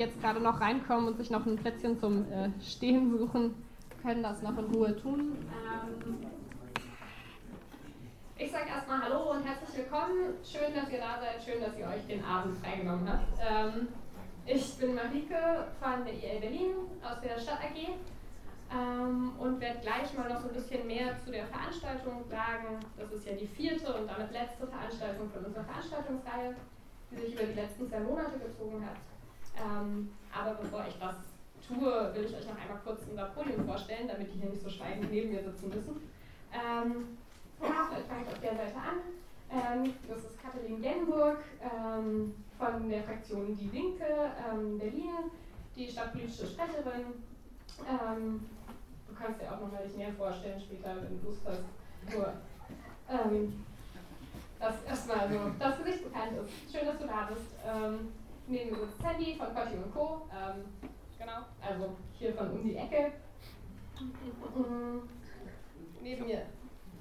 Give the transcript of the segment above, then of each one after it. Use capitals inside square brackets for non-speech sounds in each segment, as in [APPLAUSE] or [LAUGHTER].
jetzt gerade noch reinkommen und sich noch ein Plätzchen zum äh, Stehen suchen, können das noch in Ruhe tun. Ähm, ich sage erstmal Hallo und herzlich willkommen. Schön, dass ihr da seid, schön, dass ihr euch den Abend freigenommen habt. Ähm, ich bin Marike von der IL Berlin aus der Stadt AG ähm, und werde gleich mal noch so ein bisschen mehr zu der Veranstaltung sagen. Das ist ja die vierte und damit letzte Veranstaltung von unserer Veranstaltungsreihe, die sich über die letzten zwei Monate gezogen hat. Ähm, aber bevor ich das tue, will ich euch noch einmal kurz unser Podium vorstellen, damit die hier nicht so schweigend neben mir sitzen müssen. Ähm, ja, vielleicht fange ich auf der Seite an. Ähm, das ist Kathleen Genburg ähm, von der Fraktion Die Linke ähm, Berlin, die stadtpolitische Sprecherin. Ähm, du kannst dir auch noch mal dich näher vorstellen später, wenn du Lust hast. Nur, ähm, dass erstmal so das Gesicht bekannt ist. Schön, dass du da bist. Neben mir sitzt Sandy von Cotti und Co. Ähm, genau, also hier von um die Ecke. Neben mir.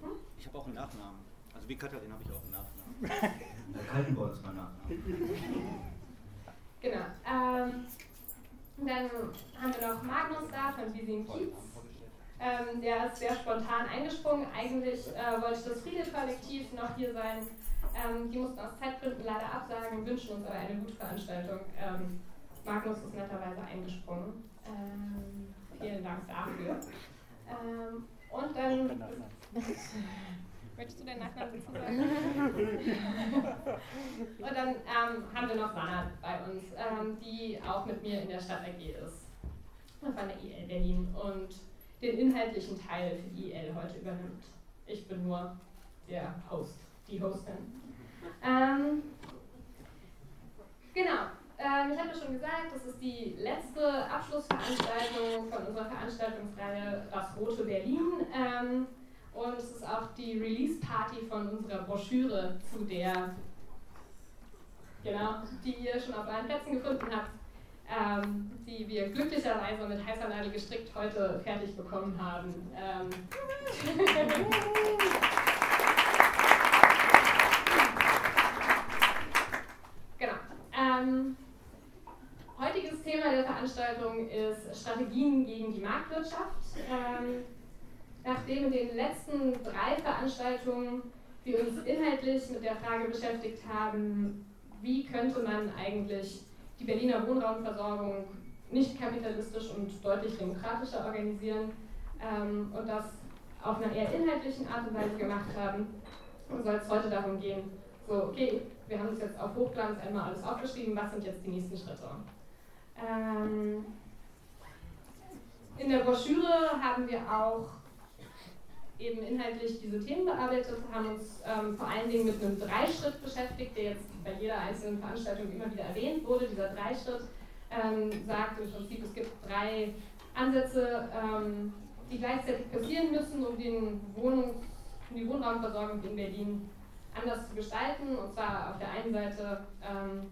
Hm? Ich habe auch einen Nachnamen. Also wie Katharin habe ich auch einen Nachnamen. [LAUGHS] Kaltenborn ist mein Nachname. Genau. Ähm, dann haben wir noch Magnus da von Visin Kiez. Ähm, der ist sehr spontan eingesprungen. Eigentlich äh, wollte das Friede-Kollektiv noch hier sein, ähm, die mussten aus Zeitgründen leider absagen, wünschen uns aber eine gute Veranstaltung. Ähm, Magnus ist netterweise eingesprungen. Ähm, vielen Dank dafür. Ähm, und dann. [LAUGHS] Möchtest du den Nachnamen dazu sagen? [LAUGHS] und dann ähm, haben wir noch Sanna bei uns, ähm, die auch mit mir in der Stadt AG ist. Von der IL Berlin und den inhaltlichen Teil für die IL heute übernimmt. Ich bin nur der Host, die Hostin. Ähm, genau. Ähm, ich habe ja schon gesagt, das ist die letzte Abschlussveranstaltung von unserer Veranstaltungsreihe Das Rote Berlin. Ähm, und es ist auch die Release-Party von unserer Broschüre, zu der, genau, die ihr schon auf euren Plätzen gefunden habt, ähm, die wir glücklicherweise mit heißer Nadel gestrickt heute fertig bekommen haben. Ähm, [LAUGHS] [LAUGHS] Ähm, heutiges Thema der Veranstaltung ist Strategien gegen die Marktwirtschaft. Ähm, nachdem in den letzten drei Veranstaltungen wir uns inhaltlich mit der Frage beschäftigt haben, wie könnte man eigentlich die Berliner Wohnraumversorgung nicht kapitalistisch und deutlich demokratischer organisieren ähm, und das auf einer eher inhaltlichen Art und Weise gemacht haben, soll es heute darum gehen, so, okay, wir haben es jetzt auf Hochglanz einmal alles aufgeschrieben, was sind jetzt die nächsten Schritte? Ähm, in der Broschüre haben wir auch eben inhaltlich diese Themen bearbeitet, haben uns ähm, vor allen Dingen mit einem Dreischritt beschäftigt, der jetzt bei jeder einzelnen Veranstaltung immer wieder erwähnt wurde. Dieser Dreischritt ähm, sagt im Prinzip, es gibt drei Ansätze, ähm, die gleichzeitig passieren müssen, um, den Wohnungs-, um die Wohnraumversorgung in Berlin anders zu gestalten. Und zwar auf der einen Seite ähm,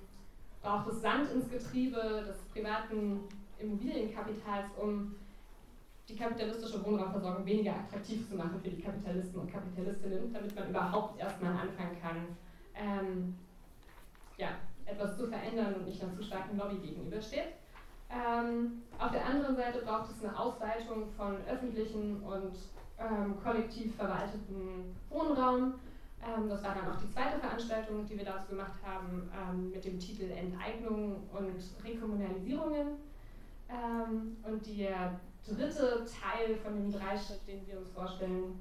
braucht es Sand ins Getriebe des privaten Immobilienkapitals, um die kapitalistische Wohnraumversorgung weniger attraktiv zu machen für die Kapitalisten und Kapitalistinnen, damit man überhaupt erstmal anfangen kann, ähm, ja, etwas zu verändern und nicht einer zu starken Lobby gegenübersteht. Ähm, auf der anderen Seite braucht es eine Ausweitung von öffentlichen und ähm, kollektiv verwalteten Wohnraum, das war dann auch die zweite Veranstaltung, die wir dazu gemacht haben, ähm, mit dem Titel Enteignung und Rekommunalisierungen. Ähm, und der dritte Teil von dem Dreischritt, den wir uns vorstellen,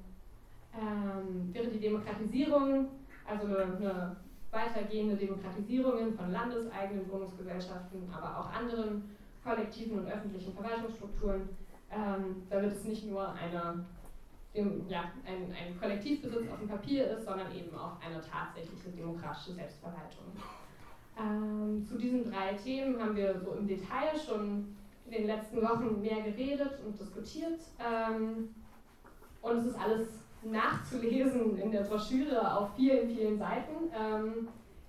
ähm, wäre die Demokratisierung, also eine, weitergehende Demokratisierung von landeseigenen Wohnungsgesellschaften, aber auch anderen kollektiven und öffentlichen Verwaltungsstrukturen. Ähm, da wird es nicht nur eine dem, ja, ein, ein Kollektivbesitz auf dem Papier ist, sondern eben auch eine tatsächliche demokratische Selbstverwaltung. Ähm, zu diesen drei Themen haben wir so im Detail schon in den letzten Wochen mehr geredet und diskutiert. Ähm, und es ist alles nachzulesen in der Broschüre auf vielen, vielen Seiten, ähm,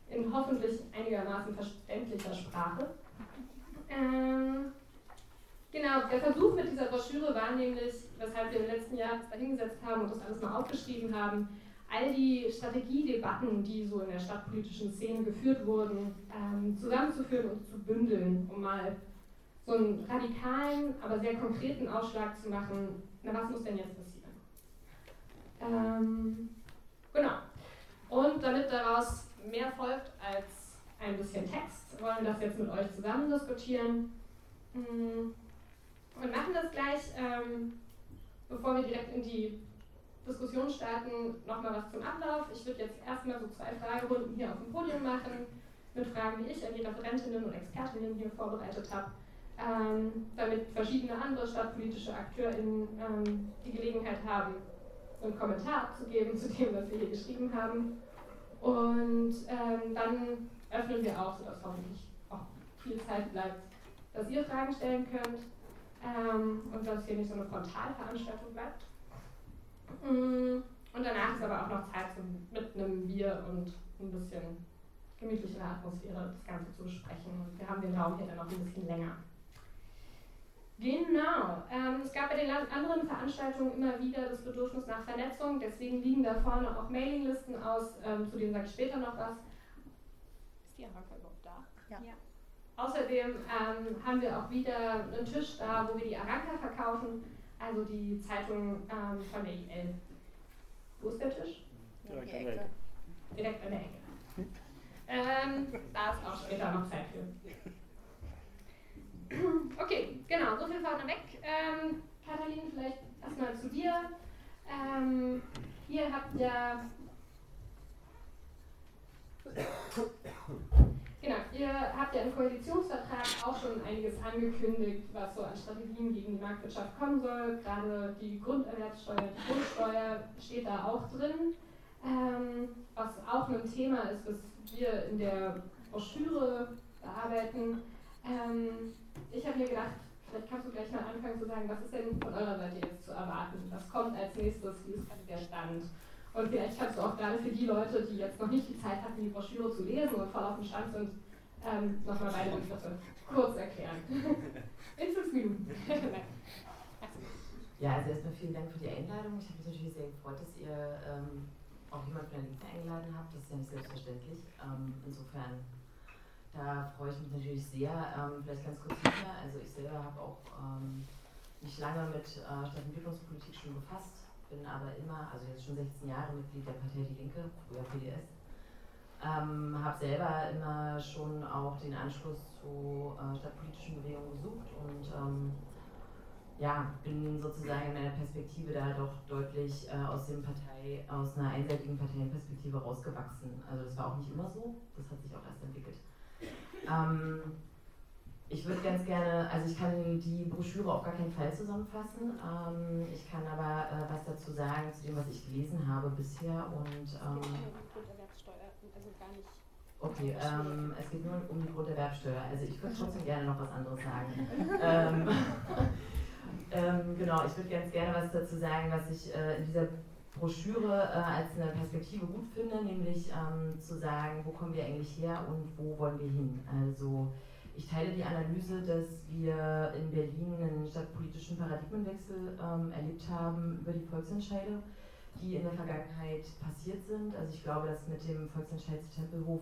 in hoffentlich einigermaßen verständlicher Sprache. Ähm, Genau, der Versuch mit dieser Broschüre war nämlich, weshalb wir im letzten Jahr uns da hingesetzt haben und das alles mal aufgeschrieben haben, all die Strategiedebatten, die so in der stadtpolitischen Szene geführt wurden, ähm, zusammenzuführen und zu bündeln, um mal so einen radikalen, aber sehr konkreten Ausschlag zu machen, na was muss denn jetzt passieren? Ähm, genau. Und damit daraus mehr folgt als ein bisschen Text, wollen wir das jetzt mit euch zusammen diskutieren. Mm, und machen das gleich, ähm, bevor wir direkt in die Diskussion starten, nochmal was zum Ablauf. Ich würde jetzt erstmal so zwei Fragerunden hier auf dem Podium machen, mit Fragen, die ich an die Referentinnen und Expertinnen hier vorbereitet habe, ähm, damit verschiedene andere stadtpolitische AkteurInnen ähm, die Gelegenheit haben, einen Kommentar abzugeben zu dem, was wir hier geschrieben haben. Und ähm, dann öffnen wir auch, sodass hoffentlich auch viel Zeit bleibt, dass ihr Fragen stellen könnt ähm, und dass hier nicht so eine Frontalveranstaltung bleibt. Mm, und danach ist aber auch noch Zeit zum, mit einem Bier und ein bisschen gemütlichere Atmosphäre das Ganze zu besprechen. Und wir haben den Raum hier dann noch ein bisschen länger. Genau. Ähm, es gab bei den anderen Veranstaltungen immer wieder das Bedürfnis nach Vernetzung. Deswegen liegen da vorne auch Mailinglisten aus, ähm, zu denen sage ich später noch was. Ist die Aranka überhaupt da? Ja. ja. Außerdem ähm, haben wir auch wieder einen Tisch da, wo wir die Aranka verkaufen also die Zeitung ähm, von der IL. Wo ist der Tisch? Direkt an der Ecke. Direkt an der Ecke. Ähm, da ist auch später noch Zeit für. [LAUGHS] Okay, genau, so viel vorneweg. Ähm, Katalin, vielleicht erstmal zu dir. Ähm, ihr habt ja [COUGHS] [COUGHS] Genau, ihr habt ja im Koalitionsvertrag auch schon einiges angekündigt, was so an Strategien gegen die Marktwirtschaft kommen soll. Gerade die Grunderwerbssteuer, die Grundsteuer steht da auch drin. Ähm, was auch ein Thema ist, was wir in der Broschüre bearbeiten. Ähm, ich habe mir gedacht, vielleicht kannst du gleich mal anfangen zu sagen, was ist denn von eurer Seite jetzt zu erwarten? Was kommt als nächstes? Wie ist der Stand? Und vielleicht kannst du auch gerade für die Leute, die jetzt noch nicht die Zeit hatten, die Broschüre zu lesen und voll auf dem Stand sind, ähm, nochmal beide Begriffe kurz erklären. [LAUGHS] In fünf Minuten. [LAUGHS] ja, also erstmal vielen Dank für die Einladung. Ich habe mich natürlich sehr gefreut, dass ihr ähm, auch jemanden von der Linken eingeladen habt. Das ist ja nicht selbstverständlich. Ähm, insofern, da freue ich mich natürlich sehr. Ähm, vielleicht ganz kurz hinter. Also ich selber habe auch ähm, mich lange mit äh, Stadtentwicklungspolitik schon befasst bin aber immer, also jetzt schon 16 Jahre Mitglied der Partei Die Linke, früher PDS. Ähm, habe selber immer schon auch den Anschluss zu äh, stadtpolitischen Bewegungen gesucht und ähm, ja, bin sozusagen in meiner Perspektive da doch deutlich äh, aus dem Partei, aus einer einseitigen Parteienperspektive rausgewachsen. Also das war auch nicht immer so, das hat sich auch erst entwickelt. Ähm, ich würde ganz gerne, also ich kann die Broschüre auf gar keinen Fall zusammenfassen. Ähm, ich kann aber äh, was dazu sagen zu dem, was ich gelesen habe bisher und ähm, Okay, ähm, es geht nur um die Grunderwerbsteuer. Also ich würde trotzdem [LAUGHS] gerne noch was anderes sagen. ähm, [LAUGHS] ähm, genau, ich würde ganz gerne was dazu sagen, was ich äh, in dieser Broschüre äh, als eine Perspektive gut finde, nämlich ähm, zu sagen, wo kommen wir eigentlich her und wo wollen wir hin. Also ich teile die Analyse, dass wir in Berlin einen stadtpolitischen Paradigmenwechsel ähm, erlebt haben über die Volksentscheide, die in der Vergangenheit passiert sind. Also ich glaube, dass mit dem Volksentscheid zu Tempelhof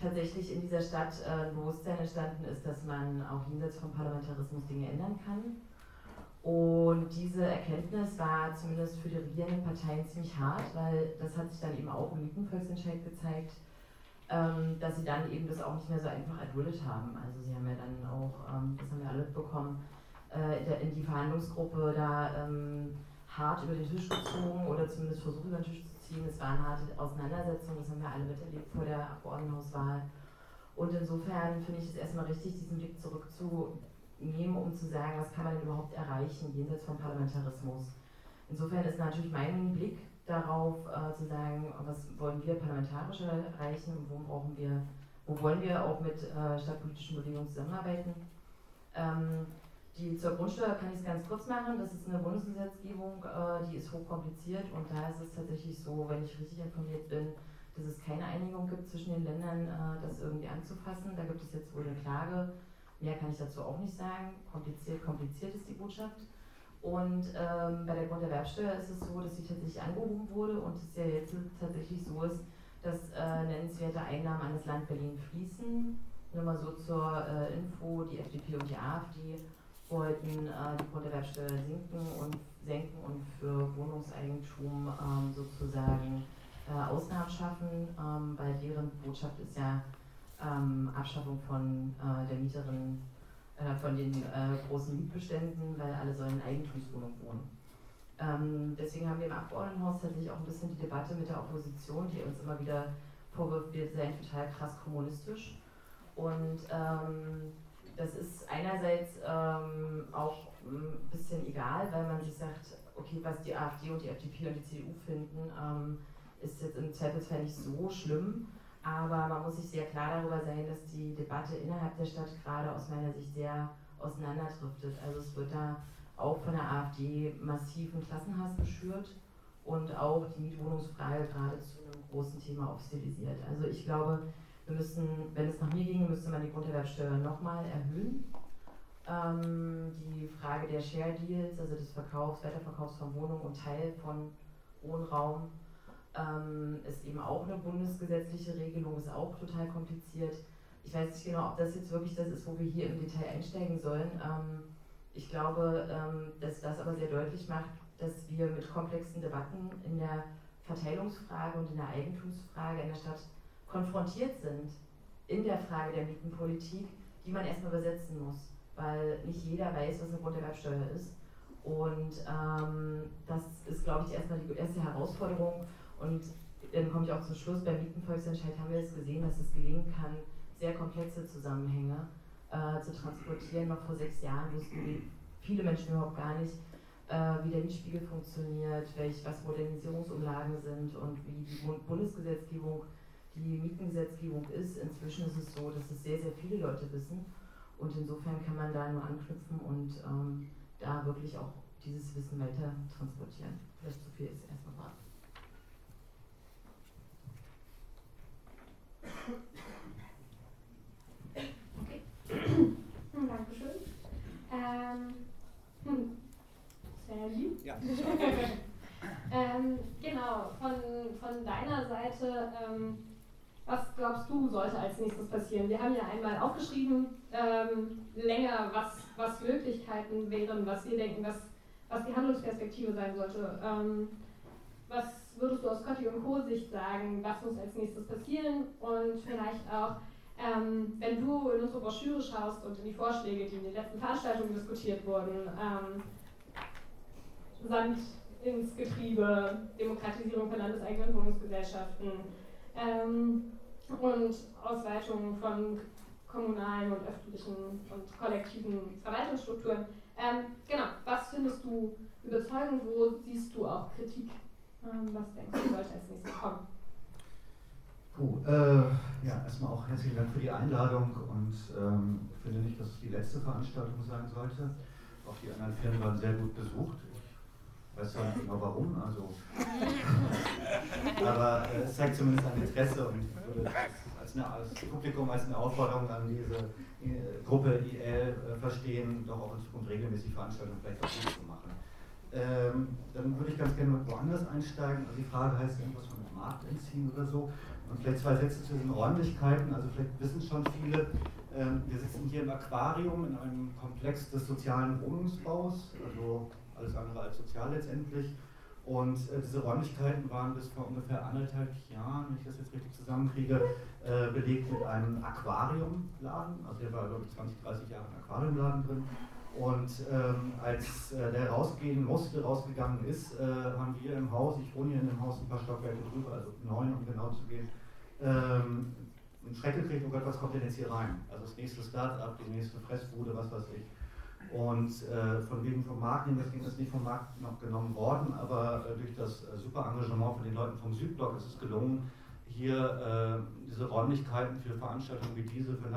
tatsächlich in dieser Stadt äh, ein Bewusstsein entstanden ist, dass man auch jenseits vom Parlamentarismus Dinge ändern kann. Und diese Erkenntnis war zumindest für die regierenden Parteien ziemlich hart, weil das hat sich dann eben auch im Mietenvolksentscheid gezeigt ähm, dass sie dann eben das auch nicht mehr so einfach erduldet haben. Also sie haben ja dann auch, ähm, das haben wir alle mitbekommen, äh, in die Verhandlungsgruppe da ähm, hart über den Tisch gezogen oder zumindest versucht über den Tisch zu ziehen. Es war eine harte Auseinandersetzung, das haben wir alle miterlebt vor der Abgeordnetenhauswahl. Und insofern finde ich es erstmal richtig, diesen Blick zurückzunehmen, um zu sagen, was kann man denn überhaupt erreichen jenseits vom Parlamentarismus. Insofern ist natürlich mein Blick darauf äh, zu sagen, was wollen wir parlamentarisch erreichen, wo brauchen wir, wo wollen wir auch mit äh, stadtpolitischen Bewegungen zusammenarbeiten. Ähm, die zur Grundsteuer kann ich es ganz kurz machen. Das ist eine Bundesgesetzgebung, äh, die ist hochkompliziert und da ist es tatsächlich so, wenn ich richtig informiert bin, dass es keine Einigung gibt zwischen den Ländern, äh, das irgendwie anzufassen. Da gibt es jetzt wohl eine Klage. Mehr kann ich dazu auch nicht sagen. Kompliziert, kompliziert ist die Botschaft. Und ähm, bei der Grunderwerbsteuer ist es so, dass sie tatsächlich angehoben wurde. Und es ja jetzt tatsächlich so ist, dass äh, nennenswerte Einnahmen an das Land Berlin fließen. Nur mal so zur äh, Info, die FDP und die AfD wollten äh, die Grunderwerbsteuer sinken und senken und für Wohnungseigentum ähm, sozusagen äh, Ausnahmen schaffen, ähm, weil deren Botschaft ist ja ähm, Abschaffung von äh, der Mieterin, äh, von den äh, großen Mietbeständen, weil alle sollen in Eigentumswohnungen wohnen. Ähm, deswegen haben wir im Abgeordnetenhaus tatsächlich auch ein bisschen die Debatte mit der Opposition, die uns immer wieder vorwirft, wir seien total krass kommunistisch. Und ähm, das ist einerseits ähm, auch ein bisschen egal, weil man sich sagt, okay, was die AfD und die FDP und die CDU finden, ähm, ist jetzt im Zweifelsfall nicht so schlimm. Aber man muss sich sehr klar darüber sein, dass die Debatte innerhalb der Stadt gerade aus meiner Sicht sehr auseinanderdriftet. Also es wird da auch von der AfD massiven Klassenhass geschürt und auch die Mietwohnungsfrage gerade zu einem großen Thema aufstilisiert. Also ich glaube, wir müssen, wenn es nach mir ginge, müsste man die Grunderwerbsteuer nochmal erhöhen. Ähm, die Frage der Share Deals, also des Verkaufs, Weiterverkaufs von Wohnungen und Teil von Wohnraum, ähm, ist eben auch eine bundesgesetzliche Regelung, ist auch total kompliziert. Ich weiß nicht genau, ob das jetzt wirklich das ist, wo wir hier im Detail einsteigen sollen. Ähm, ich glaube, ähm, dass das aber sehr deutlich macht, dass wir mit komplexen Debatten in der Verteilungsfrage und in der Eigentumsfrage in der Stadt konfrontiert sind in der Frage der Mietenpolitik, die man erstmal übersetzen muss, weil nicht jeder weiß, was eine Grunderwerbsteuer ist. Und ähm, das ist, glaube ich, erstmal die erste Herausforderung. Und dann komme ich auch zum Schluss. Beim Mietenvolksentscheid haben wir es gesehen, dass es gelingen kann, sehr komplexe Zusammenhänge äh, zu transportieren. Noch vor sechs Jahren wussten viele Menschen überhaupt gar nicht, äh, wie der Mietspiegel funktioniert, welch, was Modernisierungsumlagen sind und wie die Bundesgesetzgebung die Mietengesetzgebung ist. Inzwischen ist es so, dass es sehr, sehr viele Leute wissen. Und insofern kann man da nur anknüpfen und ähm, da wirklich auch dieses Wissen weiter transportieren. Vielleicht zu viel ist erstmal wahr. Okay. [CLEARS THROAT] Dankeschön. Ähm, hm. Ja. [LAUGHS] ähm, genau, von, von deiner Seite ähm, was glaubst du, sollte als nächstes passieren? Wir haben ja einmal aufgeschrieben, ähm, länger, was, was Möglichkeiten wären, was wir denken, was, was die Handlungsperspektive sein sollte. Ähm, was würdest du aus Cotti und Co. Sicht sagen, was muss als nächstes passieren? Und vielleicht auch, ähm, wenn du in unsere Broschüre schaust und in die Vorschläge, die in den letzten Veranstaltungen diskutiert wurden, ähm, Sand ins Getriebe, Demokratisierung von landeseigenen Wohnungsgesellschaften, ähm, und Ausweitung von kommunalen und öffentlichen und kollektiven Verwaltungsstrukturen. Ähm, genau, was findest du überzeugend? Wo siehst du auch Kritik? Ähm, was denkst du, sollte als nächstes kommen? Puh, äh, ja, erstmal auch herzlichen Dank für die Einladung und ähm, ich finde nicht, dass es die letzte Veranstaltung sein sollte. Auch die anderen Firmen waren sehr gut besucht. Ich weiß zwar nicht genau warum, also [LAUGHS] aber äh, es zeigt zumindest ein Interesse und ich würde als, eine, als Publikum als eine Aufforderung an diese äh, Gruppe IL äh, verstehen, doch auch in Zukunft regelmäßig Veranstaltungen vielleicht auch gut zu machen. Ähm, dann würde ich ganz gerne woanders einsteigen. Also die Frage heißt irgendwas von Markt entziehen oder so. Und vielleicht zwei Sätze zu den Räumlichkeiten. Also vielleicht wissen schon viele, ähm, wir sitzen hier im Aquarium in einem Komplex des sozialen Wohnungsbaus, also alles andere als sozial letztendlich. Und äh, diese Räumlichkeiten waren bis vor ungefähr anderthalb Jahren, wenn ich das jetzt richtig zusammenkriege, äh, belegt mit einem Aquariumladen. Also der war, glaube ich, 20, 30 Jahre im Aquariumladen drin. Und ähm, als äh, der rausgehen musste, rausgegangen ist, äh, haben wir im Haus, ich wohne hier in dem Haus ein paar Stockwerke drüber, also neun, um genau zu gehen, ähm, einen Schreck gekriegt, oh Gott, was kommt denn jetzt hier rein? Also das nächste Start-up, die nächste Fressbude, was weiß ich. Und äh, von wegen vom Markt, Ding ist nicht vom Markt noch genommen worden, aber äh, durch das äh, super Engagement von den Leuten vom Südblock ist es gelungen, hier äh, diese Räumlichkeiten für Veranstaltungen wie diese, für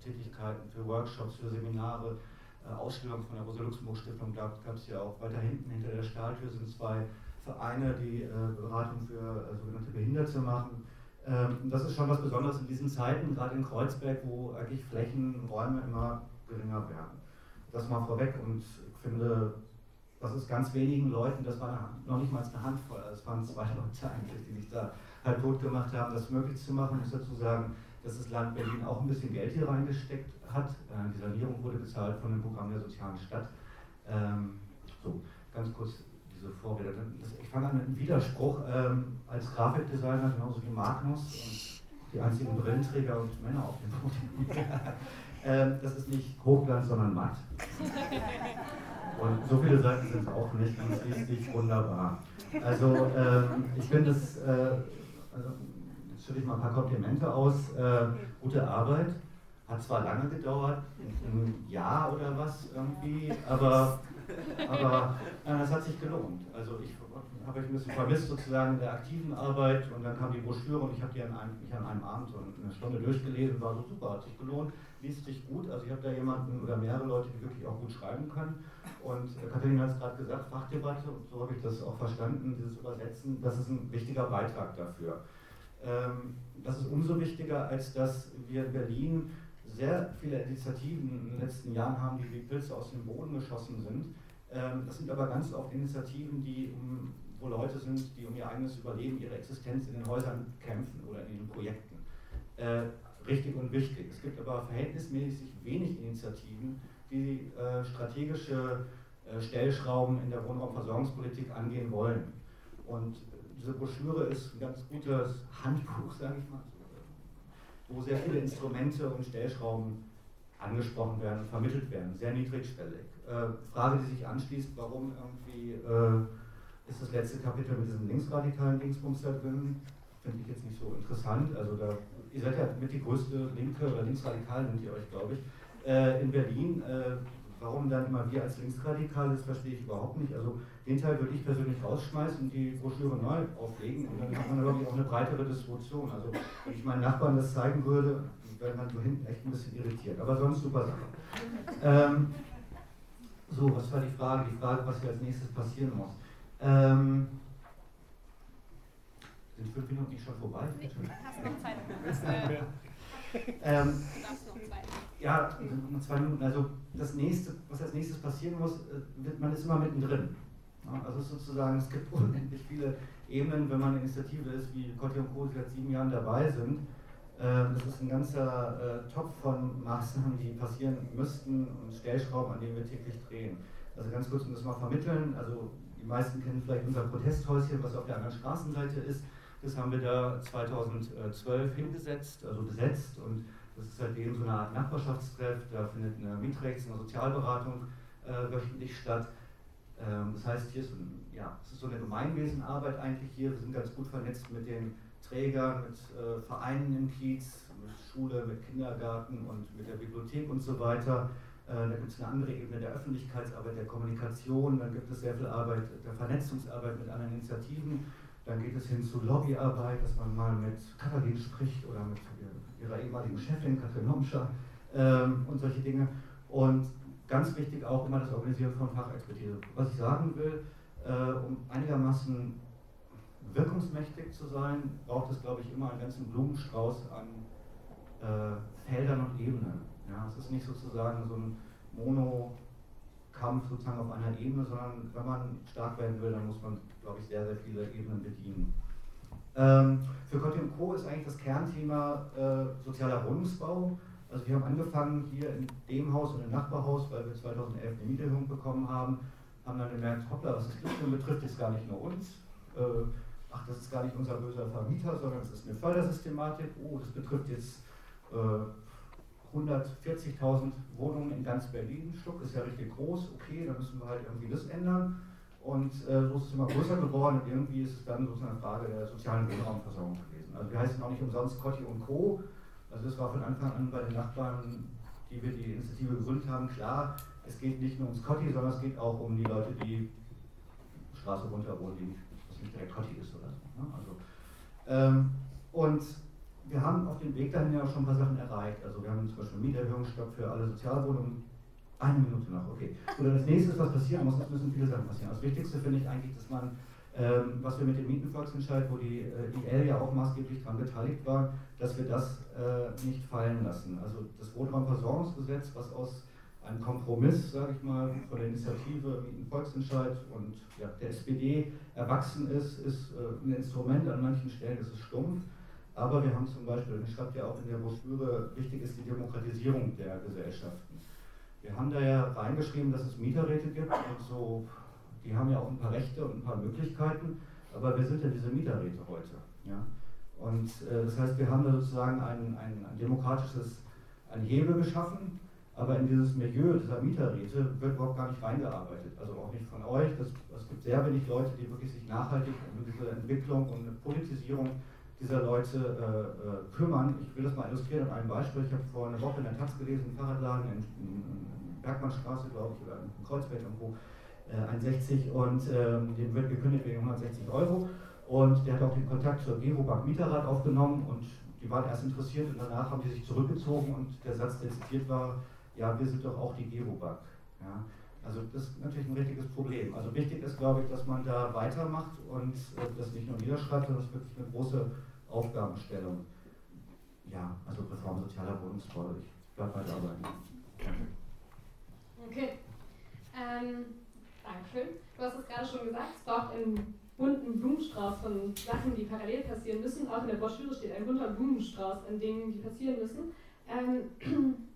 Nachbarschaftstätigkeiten, für Workshops, für Seminare, äh, Ausstellungen von der Rosa-Luxemburg-Stiftung gab es ja auch. Weiter hinten, hinter der Stahltür, sind zwei Vereine, die äh, Beratung für sogenannte Behinderte machen. Ähm, das ist schon was Besonderes in diesen Zeiten, gerade in Kreuzberg, wo eigentlich Flächen, Räume immer geringer werden. das mal vorweg und ich finde, das ist ganz wenigen Leuten, das war noch nicht mal eine Handvoll, also es waren zwei [LAUGHS] Leute eigentlich, die sich da halt tot gemacht haben, das möglich zu machen. Ich muss dazu sagen, dass das Land Berlin auch ein bisschen Geld hier reingesteckt hat. Äh, die Sanierung wurde bezahlt von dem Programm der sozialen Stadt. Ähm, so, ganz kurz diese Vorbilder. Ich fange an mit einem Widerspruch. Ähm, als Grafikdesigner, genauso wie Magnus und die einzigen Brillenträger und Männer auf dem Podium. [LAUGHS] ähm, das ist nicht Hochglanz, sondern matt. Und so viele Seiten sind es auch nicht liest sich wunderbar. Also ich finde es, äh, also, jetzt stelle ich mal ein paar Komplimente aus, äh, gute Arbeit. Hat zwar lange gedauert, ein Jahr oder was irgendwie, aber, aber hat sich gelohnt. Also ich habe ich ein bisschen vermisst sozusagen in der aktiven Arbeit und dann kam die Broschüre und ich habe die an einem, nicht an einem Abend, sondern eine Stunde durchgelesen, war so super, hat sich gelohnt, liest sich gut. Also ich habe da jemanden oder mehrere Leute, die wirklich auch gut schreiben können. Und äh, Katharina hat es gerade gesagt, Fachdebatte, und so habe ich das auch verstanden, dieses Übersetzen, das ist ein wichtiger Beitrag dafür. Ähm, das ist umso wichtiger, als dass wir in Berlin sehr viele Initiativen in den letzten Jahren haben, die wie Pilze aus dem Boden geschossen sind. Ähm, das sind aber ganz oft Initiativen, die, wo Leute sind, die um ihr eigenes Überleben, ihre Existenz in den Häusern kämpfen oder in den Projekten. Äh, richtig und wichtig. Es gibt aber verhältnismäßig wenig Initiativen, die äh, strategische äh, Stellschrauben in der Wohnraumversorgungspolitik angehen wollen. Und diese Broschüre ist ein ganz gutes Handbuch, sage ich mal, wo sehr viele Instrumente und Stellschrauben angesprochen werden, vermittelt werden, sehr niedrigschwellig. Äh, Frage, die sich anschließt, warum irgendwie äh, ist das letzte Kapitel mit diesem linksradikalen Dingsbums da drin, finde ich jetzt nicht so interessant. Also da, ihr seid ja mit die größte Linke oder Linksradikal nennt ihr euch, glaube ich, äh, in Berlin. Warum dann immer wir als Linksradikal, das verstehe ich überhaupt nicht. Also den Teil würde ich persönlich rausschmeißen und die Broschüre neu auflegen und dann hat man, glaube ich, auch eine breitere Distribution. Also wenn ich meinen Nachbarn das zeigen würde, wäre man so hinten echt ein bisschen irritiert. Aber sonst super Sache. Ähm, so, was war die Frage? Die Frage, was hier als nächstes passieren muss. Ähm, sind fünf Minuten nicht schon vorbei? Ich hast noch Zeit. ähm, ja, zwei Minuten. Also das nächste, was als nächstes passieren muss, äh, man ist immer mittendrin. Also sozusagen, es gibt [LAUGHS] unendlich viele Ebenen, wenn man eine Initiative ist, wie Kotti und Co. seit sieben Jahren dabei sind. Ähm, das ist ein ganzer äh, Topf von Maßnahmen, die passieren müssten und Stellschrauben, an denen wir täglich drehen. Also ganz kurz, um das mal vermitteln. Also die meisten kennen vielleicht unser Protesthäuschen, was auf der anderen Straßenseite ist. Das haben wir da 2012 hingesetzt, also besetzt und das ist seitdem so eine Art Nachbarschaftstreff. Da findet eine Mitrechts, eine Sozialberatung äh, wöchentlich statt. Ähm, das heißt, hier ist, ja, es ist so eine Gemeinwesenarbeit eigentlich hier. Wir sind ganz gut vernetzt mit den Trägern, mit äh, Vereinen im Kiez, mit Schule, mit Kindergarten und mit der Bibliothek und so weiter. Äh, da gibt es eine andere Ebene der Öffentlichkeitsarbeit, der Kommunikation, dann gibt es sehr viel Arbeit der Vernetzungsarbeit mit anderen Initiativen. Dann geht es hin zu Lobbyarbeit, dass man mal mit Katharin spricht oder mit ihrer ehemaligen Chefin, Katrin Homscher ähm, und solche Dinge. Und ganz wichtig auch immer das Organisieren von Fachexpertise. Was ich sagen will, äh, um einigermaßen wirkungsmächtig zu sein, braucht es, glaube ich, immer einen ganzen Blumenstrauß an äh, Feldern und Ebenen. Ja, es ist nicht sozusagen so ein Monokampf sozusagen auf einer Ebene, sondern wenn man stark werden will, dann muss man, glaube ich, sehr, sehr viele Ebenen bedienen. Ähm, für und Co. ist eigentlich das Kernthema äh, sozialer Wohnungsbau. Also wir haben angefangen hier in dem Haus und im Nachbarhaus, weil wir 2011 eine Mieterhöhung bekommen haben, haben dann gemerkt, hoppla, was ist das denn, betrifft jetzt gar nicht nur uns. Äh, ach, das ist gar nicht unser böser Vermieter, sondern es ist eine Fördersystematik. Oh, das betrifft jetzt äh, 140.000 Wohnungen in ganz Berlin. Schluck ist ja richtig groß, okay, dann müssen wir halt irgendwie das ändern. Und äh, so ist es immer größer geworden und irgendwie ist es dann sozusagen eine Frage der sozialen Wohnraumversorgung gewesen. Also wir heißen auch nicht umsonst Cotti und Co. Also das war von Anfang an bei den Nachbarn, die wir die Initiative gegründet haben, klar, es geht nicht nur ums Cotti, sondern es geht auch um die Leute, die Straße runter wohnen, die nicht, was nicht direkt Cotti ist oder so. Ne? Also, ähm, und wir haben auf dem Weg dahin ja schon ein paar Sachen erreicht. Also wir haben zum Beispiel Mieterhöhungsstopp für alle Sozialwohnungen eine Minute noch, okay. Oder das nächste, was passieren muss, es müssen viele Sachen passieren. Das Wichtigste finde ich eigentlich, dass man, ähm, was wir mit dem Mietenvolksentscheid, wo die äh, IL ja auch maßgeblich daran beteiligt war, dass wir das äh, nicht fallen lassen. Also das Wohnraumversorgungsgesetz, was aus ein Kompromiss, sage ich mal, von der Initiative wie ein Volksentscheid und ja, der SPD erwachsen ist, ist äh, ein Instrument, an manchen Stellen ist es stumpf. Aber wir haben zum Beispiel, ich schreibe ja auch in der Broschüre, wichtig ist die Demokratisierung der Gesellschaften. Wir haben da ja reingeschrieben, dass es Mieterräte gibt und so, die haben ja auch ein paar Rechte und ein paar Möglichkeiten, aber wer sind denn diese Mieterräte heute? Ja? Und äh, das heißt, wir haben da sozusagen ein, ein, ein demokratisches ein Hebel geschaffen, aber in dieses Milieu dieser Mieterräte wird überhaupt gar nicht reingearbeitet. Also auch nicht von euch. Es gibt sehr wenig Leute, die wirklich sich nachhaltig um diese Entwicklung und Politisierung dieser Leute äh, äh, kümmern. Ich will das mal illustrieren an einem Beispiel. Ich habe vor einer Woche in der Taz gelesen, im Fahrradladen in, in Bergmannstraße, glaube ich, oder in Kreuzberg irgendwo, äh, 61 und ähm, dem wird gekündigt wegen 160 Euro. Und der hat auch den Kontakt zur Gerobank Mieterrat aufgenommen und die waren erst interessiert und danach haben die sich zurückgezogen und der Satz, der zitiert war, ja, wir sind doch auch die Gerobank. Ja. Also das ist natürlich ein richtiges Problem. Also wichtig ist, glaube ich, dass man da weitermacht und äh, das nicht nur niederschreibt, sondern es ist wirklich eine große Aufgabenstellung. Ja, also Reform sozialer Wohnungsbau. Ich bleibe weiter arbeiten. Okay. Ähm, Dankeschön. Du hast es gerade schon gesagt, es braucht einen bunten Blumenstrauß von Sachen, die parallel passieren müssen. Auch in der Broschüre steht ein bunter Blumenstrauß an Dingen, die passieren müssen. Ähm, [CLEARS THROAT]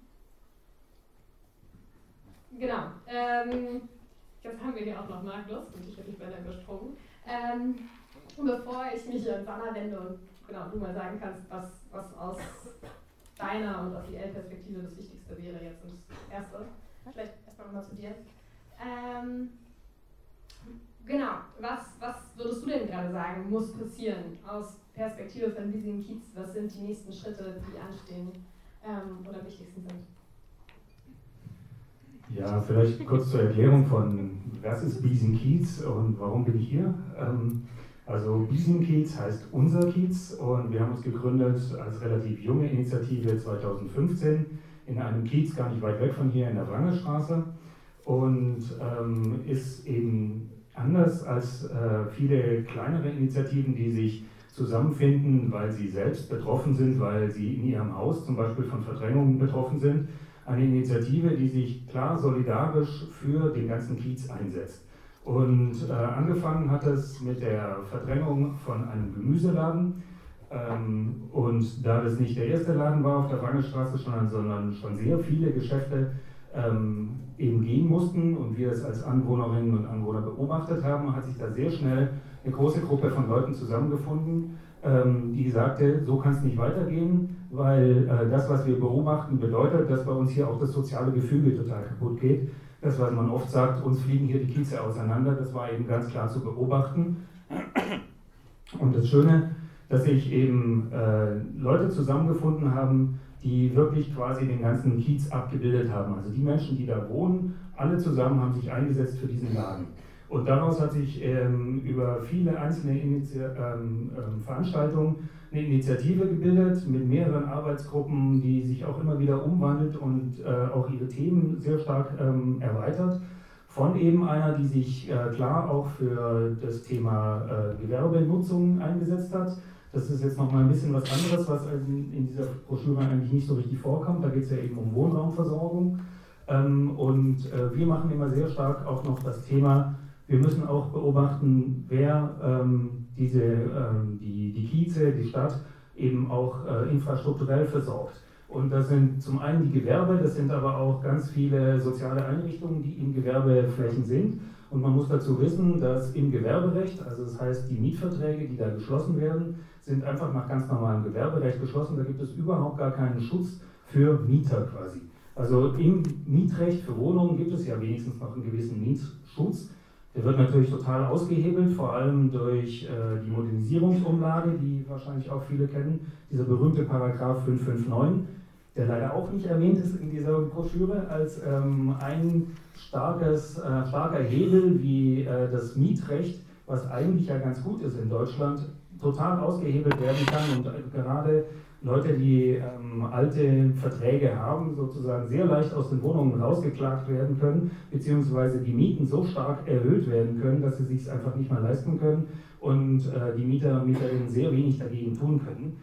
genau. Ähm, jetzt haben wir hier auch noch Magnus und ich habe mich beinahe übersprungen. Ähm, bevor ich mich an Sanna wende und genau, du mal sagen kannst, was, was aus deiner und aus IL-Perspektive das Wichtigste wäre jetzt und das Erste. Vielleicht erstmal nochmal zu dir. Ähm, genau, was, was würdest du denn gerade sagen, muss passieren aus Perspektive von Leasing Kiez? Was sind die nächsten Schritte, die anstehen ähm, oder wichtigsten sind? Ja, vielleicht kurz zur Erklärung von, was ist Biesen Kiez und warum bin ich hier? Ähm, also Biesen Kiez heißt unser Kiez und wir haben uns gegründet als relativ junge Initiative 2015 in einem Kiez gar nicht weit weg von hier in der Wrangelstraße und ähm, ist eben anders als äh, viele kleinere Initiativen, die sich zusammenfinden, weil sie selbst betroffen sind, weil sie in ihrem Haus zum Beispiel von Verdrängungen betroffen sind. Eine Initiative, die sich klar solidarisch für den ganzen Kiez einsetzt. Und äh, angefangen hat es mit der Verdrängung von einem Gemüseladen. Ähm, und da das nicht der erste Laden war auf der Wangelstraße, sondern, sondern schon sehr viele Geschäfte ähm, eben gehen mussten und wir es als Anwohnerinnen und Anwohner beobachtet haben, hat sich da sehr schnell eine große Gruppe von Leuten zusammengefunden, ähm, die sagte, so kann es nicht weitergehen, weil äh, das, was wir beobachten, bedeutet, dass bei uns hier auch das soziale Gefüge total kaputt geht. Das, was man oft sagt, uns fliegen hier die Kieze auseinander, das war eben ganz klar zu beobachten. Und das Schöne, dass sich eben äh, Leute zusammengefunden haben, die wirklich quasi den ganzen Kiez abgebildet haben. Also die Menschen, die da wohnen, alle zusammen haben sich eingesetzt für diesen Laden. Und daraus hat sich ähm, über viele einzelne Inizi ähm, ähm, Veranstaltungen eine Initiative gebildet mit mehreren Arbeitsgruppen, die sich auch immer wieder umwandelt und äh, auch ihre Themen sehr stark ähm, erweitert. Von eben einer, die sich äh, klar auch für das Thema äh, Gewerbenutzung eingesetzt hat, das ist jetzt nochmal ein bisschen was anderes, was in, in, dieser Broschüre eigentlich nicht so richtig vorkommt. Da geht es ja eben um Wohnraumversorgung. Ähm, und äh, wir machen immer sehr stark auch noch das Thema, wir müssen auch beobachten, wer ähm, diese, ähm, die, die Kieze, die Stadt eben auch äh, infrastrukturell versorgt. Und das sind zum einen die Gewerbe, das sind aber auch ganz viele soziale Einrichtungen, die in Gewerbeflächen sind. Und man muss dazu wissen, dass im Gewerberecht, also das heißt die Mietverträge, die da geschlossen werden, sind einfach nach ganz normalem Gewerberecht geschlossen. Da gibt es überhaupt gar keinen Schutz für Mieter quasi. Also im Mietrecht für Wohnungen gibt es ja wenigstens noch einen gewissen Mietschutz. Der wird natürlich total ausgehebelt, vor allem durch äh, die Modernisierungsumlage, die wahrscheinlich auch viele kennen, dieser berühmte Paragraph 559, der leider auch nicht erwähnt ist in dieser Broschüre als ähm, ein starkes, äh, starker Hebel, wie äh, das Mietrecht, was eigentlich ja ganz gut ist in Deutschland, total ausgehebelt werden kann. Und gerade Leute, die ähm, alte Verträge haben, sozusagen sehr leicht aus den Wohnungen rausgeklagt werden können, beziehungsweise die Mieten so stark erhöht werden können, dass sie sich einfach nicht mehr leisten können und äh, die Mieter und Mieterinnen sehr wenig dagegen tun können.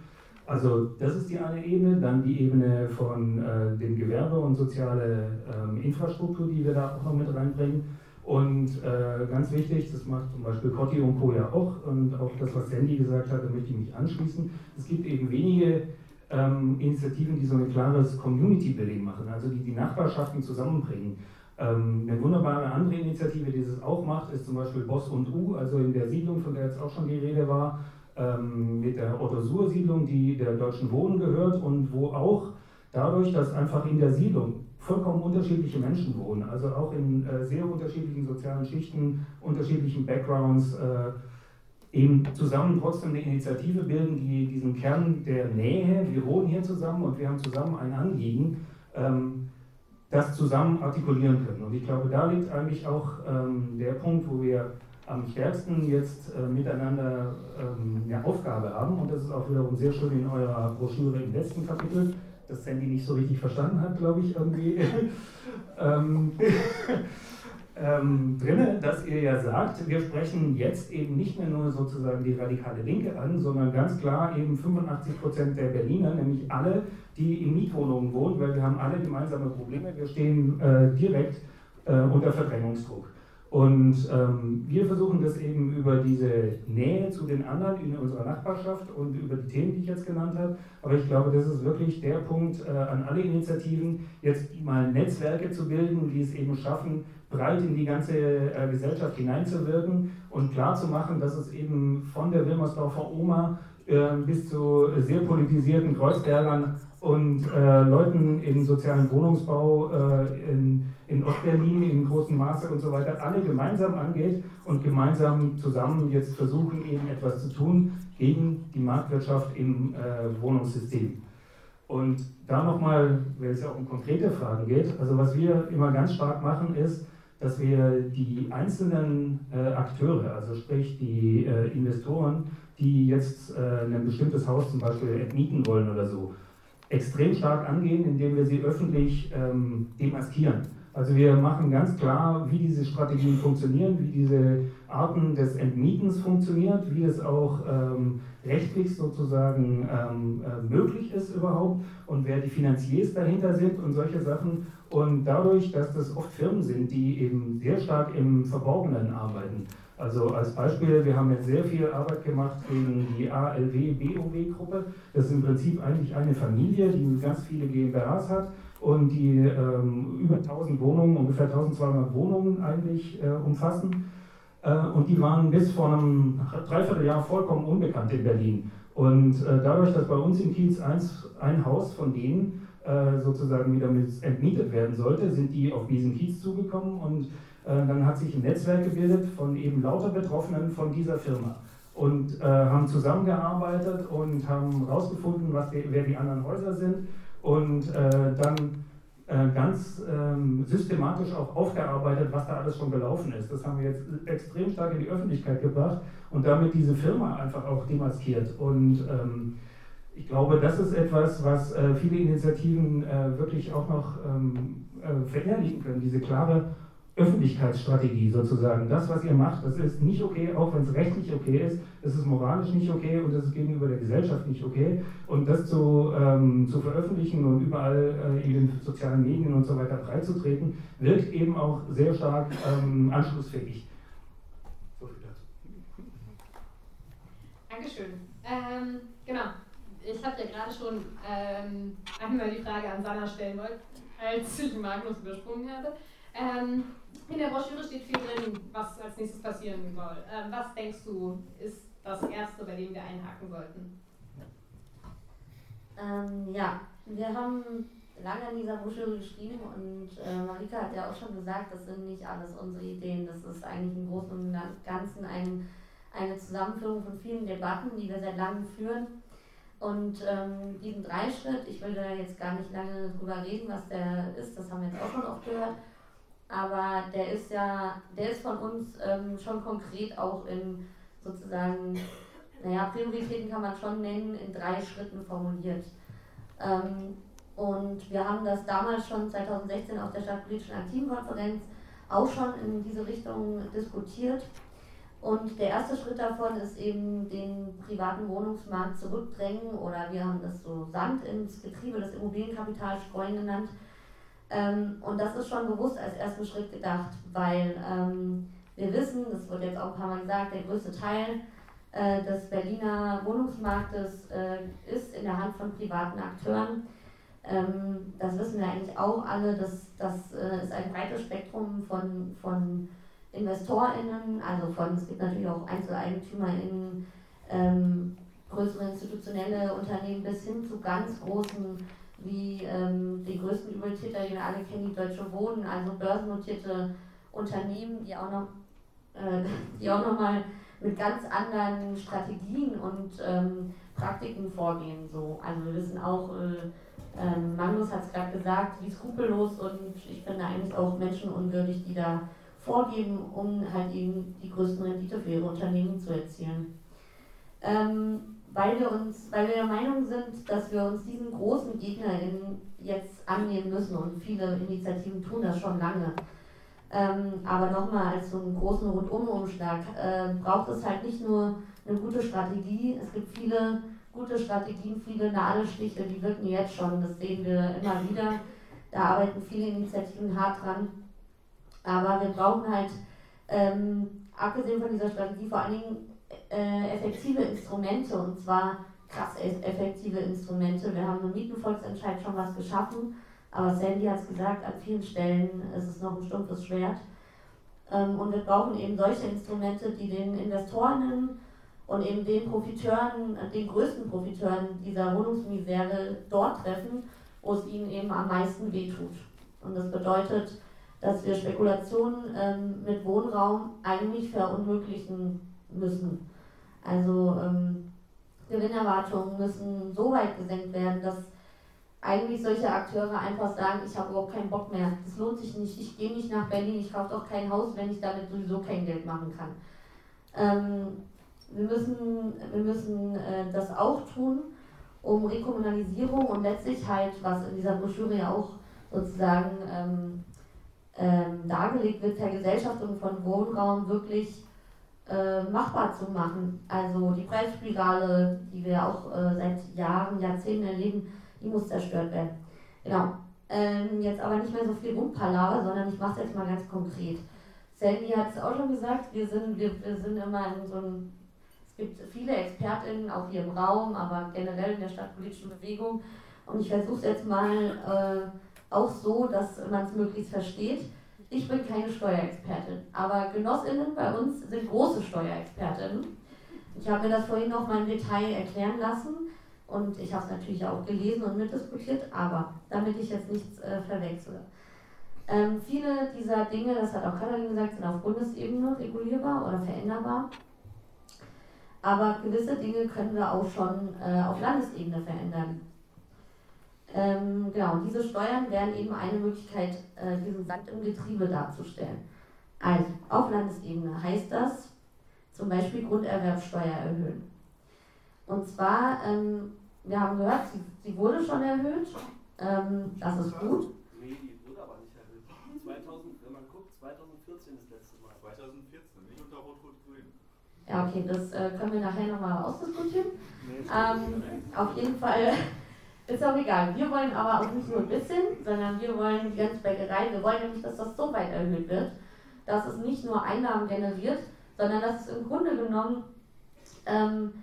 Also das ist die eine Ebene, dann die Ebene von äh, dem Gewerbe und soziale ähm, Infrastruktur, die wir da auch noch mit reinbringen. Und äh, ganz wichtig, das macht zum Beispiel Cotti und Co. ja auch, und auch das, was Sandy gesagt hat, da möchte ich mich anschließen. Es gibt eben wenige ähm, Initiativen, die so ein klares Community-Building machen, also die die Nachbarschaften zusammenbringen. Ähm, eine wunderbare andere Initiative, die das auch macht, ist zum Beispiel Boss und U, also in der Siedlung, von der jetzt auch schon die Rede war, ähm, mit der Otto-Sur-Siedlung, die der Deutschen Wohnen gehört und wo auch dadurch, dass einfach in der Siedlung vollkommen unterschiedliche Menschen wohnen, also auch in äh, sehr unterschiedlichen sozialen Schichten, unterschiedlichen Backgrounds, äh, eben zusammen trotzdem eine Initiative bilden, die diesen Kern der Nähe, wir wohnen hier zusammen und wir haben zusammen ein Anliegen, ähm, das zusammen artikulieren können. Und ich glaube, da liegt eigentlich auch ähm, der Punkt, wo wir am stärksten jetzt äh, miteinander ähm, eine Aufgabe haben. Und das ist auch wiederum sehr schön in eurer Broschüre im letzten Kapitel, das Sandy nicht so richtig verstanden hat, glaube ich, irgendwie. [LAUGHS] ähm, ähm, drin, dass ihr ja sagt, wir sprechen jetzt eben nicht mehr nur sozusagen die radikale Linke an, sondern ganz klar eben 85 Prozent der Berliner, nämlich alle, die in Mietwohnungen wohnen, weil wir haben alle gemeinsame Probleme. Wir stehen äh, direkt äh, unter Verdrängungsdruck. Und ähm, wir versuchen das eben über diese Nähe zu den anderen in unserer Nachbarschaft und über die Themen, die ich jetzt genannt habe. Aber ich glaube, das ist wirklich der Punkt äh, an alle Initiativen, jetzt mal Netzwerke zu bilden, die es eben schaffen, breit in die ganze äh, Gesellschaft hineinzuwirken und klarzumachen, dass es eben von der Wilmersdorfer Oma äh, bis zu sehr politisierten Kreuzbergern und äh, Leuten im sozialen Wohnungsbau äh, in in Ostberlin in großem Maße und so weiter, alle gemeinsam angeht und gemeinsam zusammen jetzt versuchen, eben etwas zu tun gegen die Marktwirtschaft im äh, Wohnungssystem. Und da nochmal, weil es ja auch um konkrete Fragen geht, also was wir immer ganz stark machen, ist, dass wir die einzelnen äh, Akteure, also sprich die äh, Investoren, die jetzt äh, ein bestimmtes Haus zum Beispiel entmieten wollen oder so, extrem stark angehen, indem wir sie öffentlich ähm, demaskieren. Also wir machen ganz klar, wie diese Strategien funktionieren, wie diese Arten des Entmietens funktioniert, wie es auch ähm, rechtlich sozusagen ähm, äh, möglich ist überhaupt und wer die Finanziers dahinter sind und solche Sachen. Und dadurch, dass das oft Firmen sind, die eben sehr stark im Verborgenen arbeiten. Also als Beispiel, wir haben jetzt sehr viel Arbeit gemacht gegen die ALW-BOW-Gruppe. Das ist im Prinzip eigentlich eine Familie, die ganz viele GmbHs hat und die ähm, über 1000 Wohnungen, ungefähr 1200 Wohnungen eigentlich äh, umfassen. Äh, und die waren bis vor einem Dreivierteljahr vollkommen unbekannt in Berlin. Und äh, dadurch, dass bei uns im Kiez eins, ein Haus von denen äh, sozusagen wieder mit entmietet werden sollte, sind die auf diesen Kiez zugekommen und dann hat sich ein Netzwerk gebildet von eben lauter Betroffenen von dieser Firma und äh, haben zusammengearbeitet und haben herausgefunden, wer die anderen Häuser sind und äh, dann äh, ganz ähm, systematisch auch aufgearbeitet, was da alles schon gelaufen ist. Das haben wir jetzt extrem stark in die Öffentlichkeit gebracht und damit diese Firma einfach auch demaskiert. Und ähm, ich glaube, das ist etwas, was äh, viele Initiativen äh, wirklich auch noch ähm, äh, verinnerlichen können, diese klare Öffentlichkeitsstrategie sozusagen. Das, was ihr macht, das ist nicht okay, auch wenn es rechtlich okay ist, es ist moralisch nicht okay und es ist gegenüber der Gesellschaft nicht okay. Und das zu, ähm, zu veröffentlichen und überall äh, in den sozialen Medien und so weiter breizutreten, wirkt eben auch sehr stark ähm, anschlussfähig. So viel dazu. Dankeschön. Ähm, genau. Ich habe ja gerade schon ähm, einmal die Frage an Sanna stellen wollen, als ich Magnus übersprungen habe. In der Broschüre steht viel drin, was als nächstes passieren soll. Ähm, was denkst du, ist das Erste, bei dem wir einhaken sollten? Ähm, ja, wir haben lange in dieser Broschüre geschrieben und äh, Marika hat ja auch schon gesagt, das sind nicht alles unsere Ideen, das ist eigentlich im Großen und Ganzen ein, eine Zusammenführung von vielen Debatten, die wir seit langem führen. Und ähm, diesen Dreischritt, ich will da jetzt gar nicht lange drüber reden, was der ist, das haben wir jetzt auch schon oft gehört, aber der ist ja, der ist von uns ähm, schon konkret auch in sozusagen, naja, Prioritäten kann man schon nennen, in drei Schritten formuliert. Ähm, und wir haben das damals schon 2016 auf der Stadtpolitischen Aktivenkonferenz auch schon in diese Richtung diskutiert. Und der erste Schritt davon ist eben den privaten Wohnungsmarkt zurückdrängen oder wir haben das so Sand ins Getriebe des Immobilienkapitals streuen genannt. Ähm, und das ist schon bewusst als ersten Schritt gedacht, weil ähm, wir wissen, das wird jetzt auch ein paar Mal gesagt, der größte Teil äh, des Berliner Wohnungsmarktes äh, ist in der Hand von privaten Akteuren. Ähm, das wissen wir eigentlich auch alle, dass das äh, ist ein breites Spektrum von, von InvestorInnen, also von, es gibt natürlich auch EinzeleigentümerInnen, ähm, größere institutionelle Unternehmen bis hin zu ganz großen, wie ähm, die größten Übeltäter, die wir alle kennen, die Deutsche Wohnen, also börsennotierte Unternehmen, die auch noch, äh, [LAUGHS] die auch noch mal mit ganz anderen Strategien und ähm, Praktiken vorgehen. So. Also wir wissen auch, äh, ähm, Magnus hat es gerade gesagt, wie skrupellos und ich finde eigentlich auch menschenunwürdig, die da vorgeben, um halt eben die größten Rendite für ihre Unternehmen zu erzielen. Ähm, weil wir uns, weil wir der Meinung sind, dass wir uns diesen großen GegnerInnen jetzt annehmen müssen und viele Initiativen tun das schon lange. Ähm, aber nochmal als so einen großen Rundumumschlag äh, braucht es halt nicht nur eine gute Strategie, es gibt viele gute Strategien, viele Nadelstiche, die wirken jetzt schon, das sehen wir immer wieder. Da arbeiten viele Initiativen hart dran. Aber wir brauchen halt, ähm, abgesehen von dieser Strategie, vor allen Dingen äh, effektive Instrumente und zwar krass effektive Instrumente. Wir haben im Mietenvolksentscheid schon was geschaffen, aber Sandy hat es gesagt, an vielen Stellen ist es noch ein stumpfes Schwert. Ähm, und wir brauchen eben solche Instrumente, die den Investoren und eben den Profiteuren, den größten Profiteuren dieser Wohnungsmisere dort treffen, wo es ihnen eben am meisten wehtut. Und das bedeutet, dass wir Spekulationen ähm, mit Wohnraum eigentlich verunmöglichen müssen. Also ähm, Gewinnerwartungen müssen so weit gesenkt werden, dass eigentlich solche Akteure einfach sagen, ich habe überhaupt keinen Bock mehr, das lohnt sich nicht, ich gehe nicht nach Berlin, ich kaufe doch kein Haus, wenn ich damit sowieso kein Geld machen kann. Ähm, wir müssen, wir müssen äh, das auch tun, um Rekommunalisierung und letztlich halt, was in dieser Broschüre ja auch sozusagen ähm, ähm, dargelegt wird, Vergesellschaftung von Wohnraum wirklich äh, machbar zu machen. Also die Preisspirale, die wir auch äh, seit Jahren, Jahrzehnten erleben, die muss zerstört werden. Genau. Ähm, jetzt aber nicht mehr so viel Rumpalaver, sondern ich mache es jetzt mal ganz konkret. Sandy hat es auch schon gesagt, wir sind, wir, wir sind immer in so einem gibt viele ExpertInnen auch hier im Raum, aber generell in der stadtpolitischen Bewegung. Und ich versuche es jetzt mal äh, auch so, dass man es möglichst versteht. Ich bin keine Steuerexpertin, aber GenossInnen bei uns sind große Steuerexpertinnen. Ich habe mir das vorhin noch mal im Detail erklären lassen und ich habe es natürlich auch gelesen und mitdiskutiert, aber damit ich jetzt nichts äh, verwechsle. Ähm, viele dieser Dinge, das hat auch Katharin gesagt, sind auf Bundesebene regulierbar oder veränderbar. Aber gewisse Dinge können wir auch schon äh, auf Landesebene verändern. Ähm, genau, und diese Steuern wären eben eine Möglichkeit, äh, diesen Sand im Getriebe darzustellen. Also, auf Landesebene heißt das zum Beispiel Grunderwerbsteuer erhöhen. Und zwar, ähm, wir haben gehört, sie, sie wurde schon erhöht. Ähm, das ist gut. Nee, die wurde aber nicht erhöht. 2000, wenn man guckt, 2014 das letzte Mal. 2014, nicht unter Rot-Rot-Grün. Ja, okay, das äh, können wir nachher nochmal ausdiskutieren. Ähm, auf jeden Fall ist auch egal. Wir wollen aber auch nicht nur ein bisschen, sondern wir wollen die ganze Bäckerei, wir wollen nämlich, dass das so weit erhöht wird, dass es nicht nur Einnahmen generiert, sondern dass es im Grunde genommen, ähm,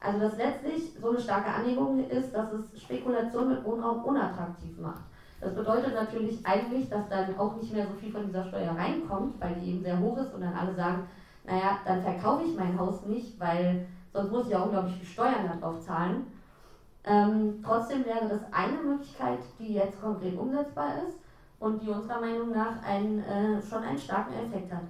also dass letztlich so eine starke Anregung ist, dass es Spekulation mit Wohnraum unattraktiv macht. Das bedeutet natürlich eigentlich, dass dann auch nicht mehr so viel von dieser Steuer reinkommt, weil die eben sehr hoch ist und dann alle sagen, naja, dann verkaufe ich mein Haus nicht, weil sonst muss ich ja unglaublich viel Steuern darauf zahlen. Ähm, trotzdem wäre das eine Möglichkeit, die jetzt konkret umsetzbar ist und die unserer Meinung nach einen, äh, schon einen starken Effekt hat.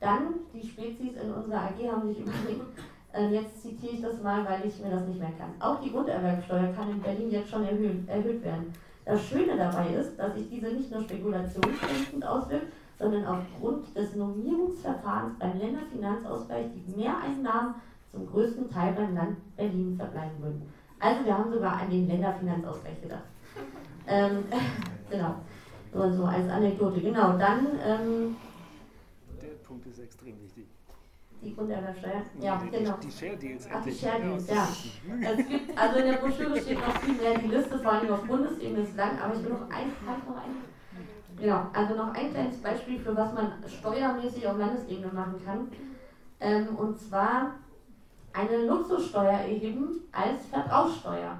Dann, die Spezies in unserer AG haben sich [LAUGHS] überlegt, äh, jetzt zitiere ich das mal, weil ich mir das nicht mehr kann. Auch die Grunderwerbsteuer kann in Berlin jetzt schon erhöht, erhöht werden. Das Schöne dabei ist, dass sich diese nicht nur spekulationsdenkend auswirkt, sondern aufgrund des Normierungsverfahrens beim Länderfinanzausgleich die Mehreinnahmen zum größten Teil beim Land Berlin verbleiben würden. Also wir haben sogar an den Länderfinanzausgleich gedacht. [LAUGHS] Ähm, [LAUGHS] genau. So, so als Anekdote. Genau, dann. Ähm, Der Punkt ist extrem wichtig. Die Grunderwerbsteuer? Ja, die, genau. Die Share Deals. Ach, die Share Deals, ja. [LAUGHS] Es gibt, also in der Broschüre steht noch viel mehr, die Liste vor allem auf Bundesebene ist lang, aber ich will noch ein, halt noch ein, genau, also noch ein kleines Beispiel für was man steuermäßig auf Landesebene machen kann. Ähm, und zwar eine Luxussteuer erheben als Verbrauchssteuer.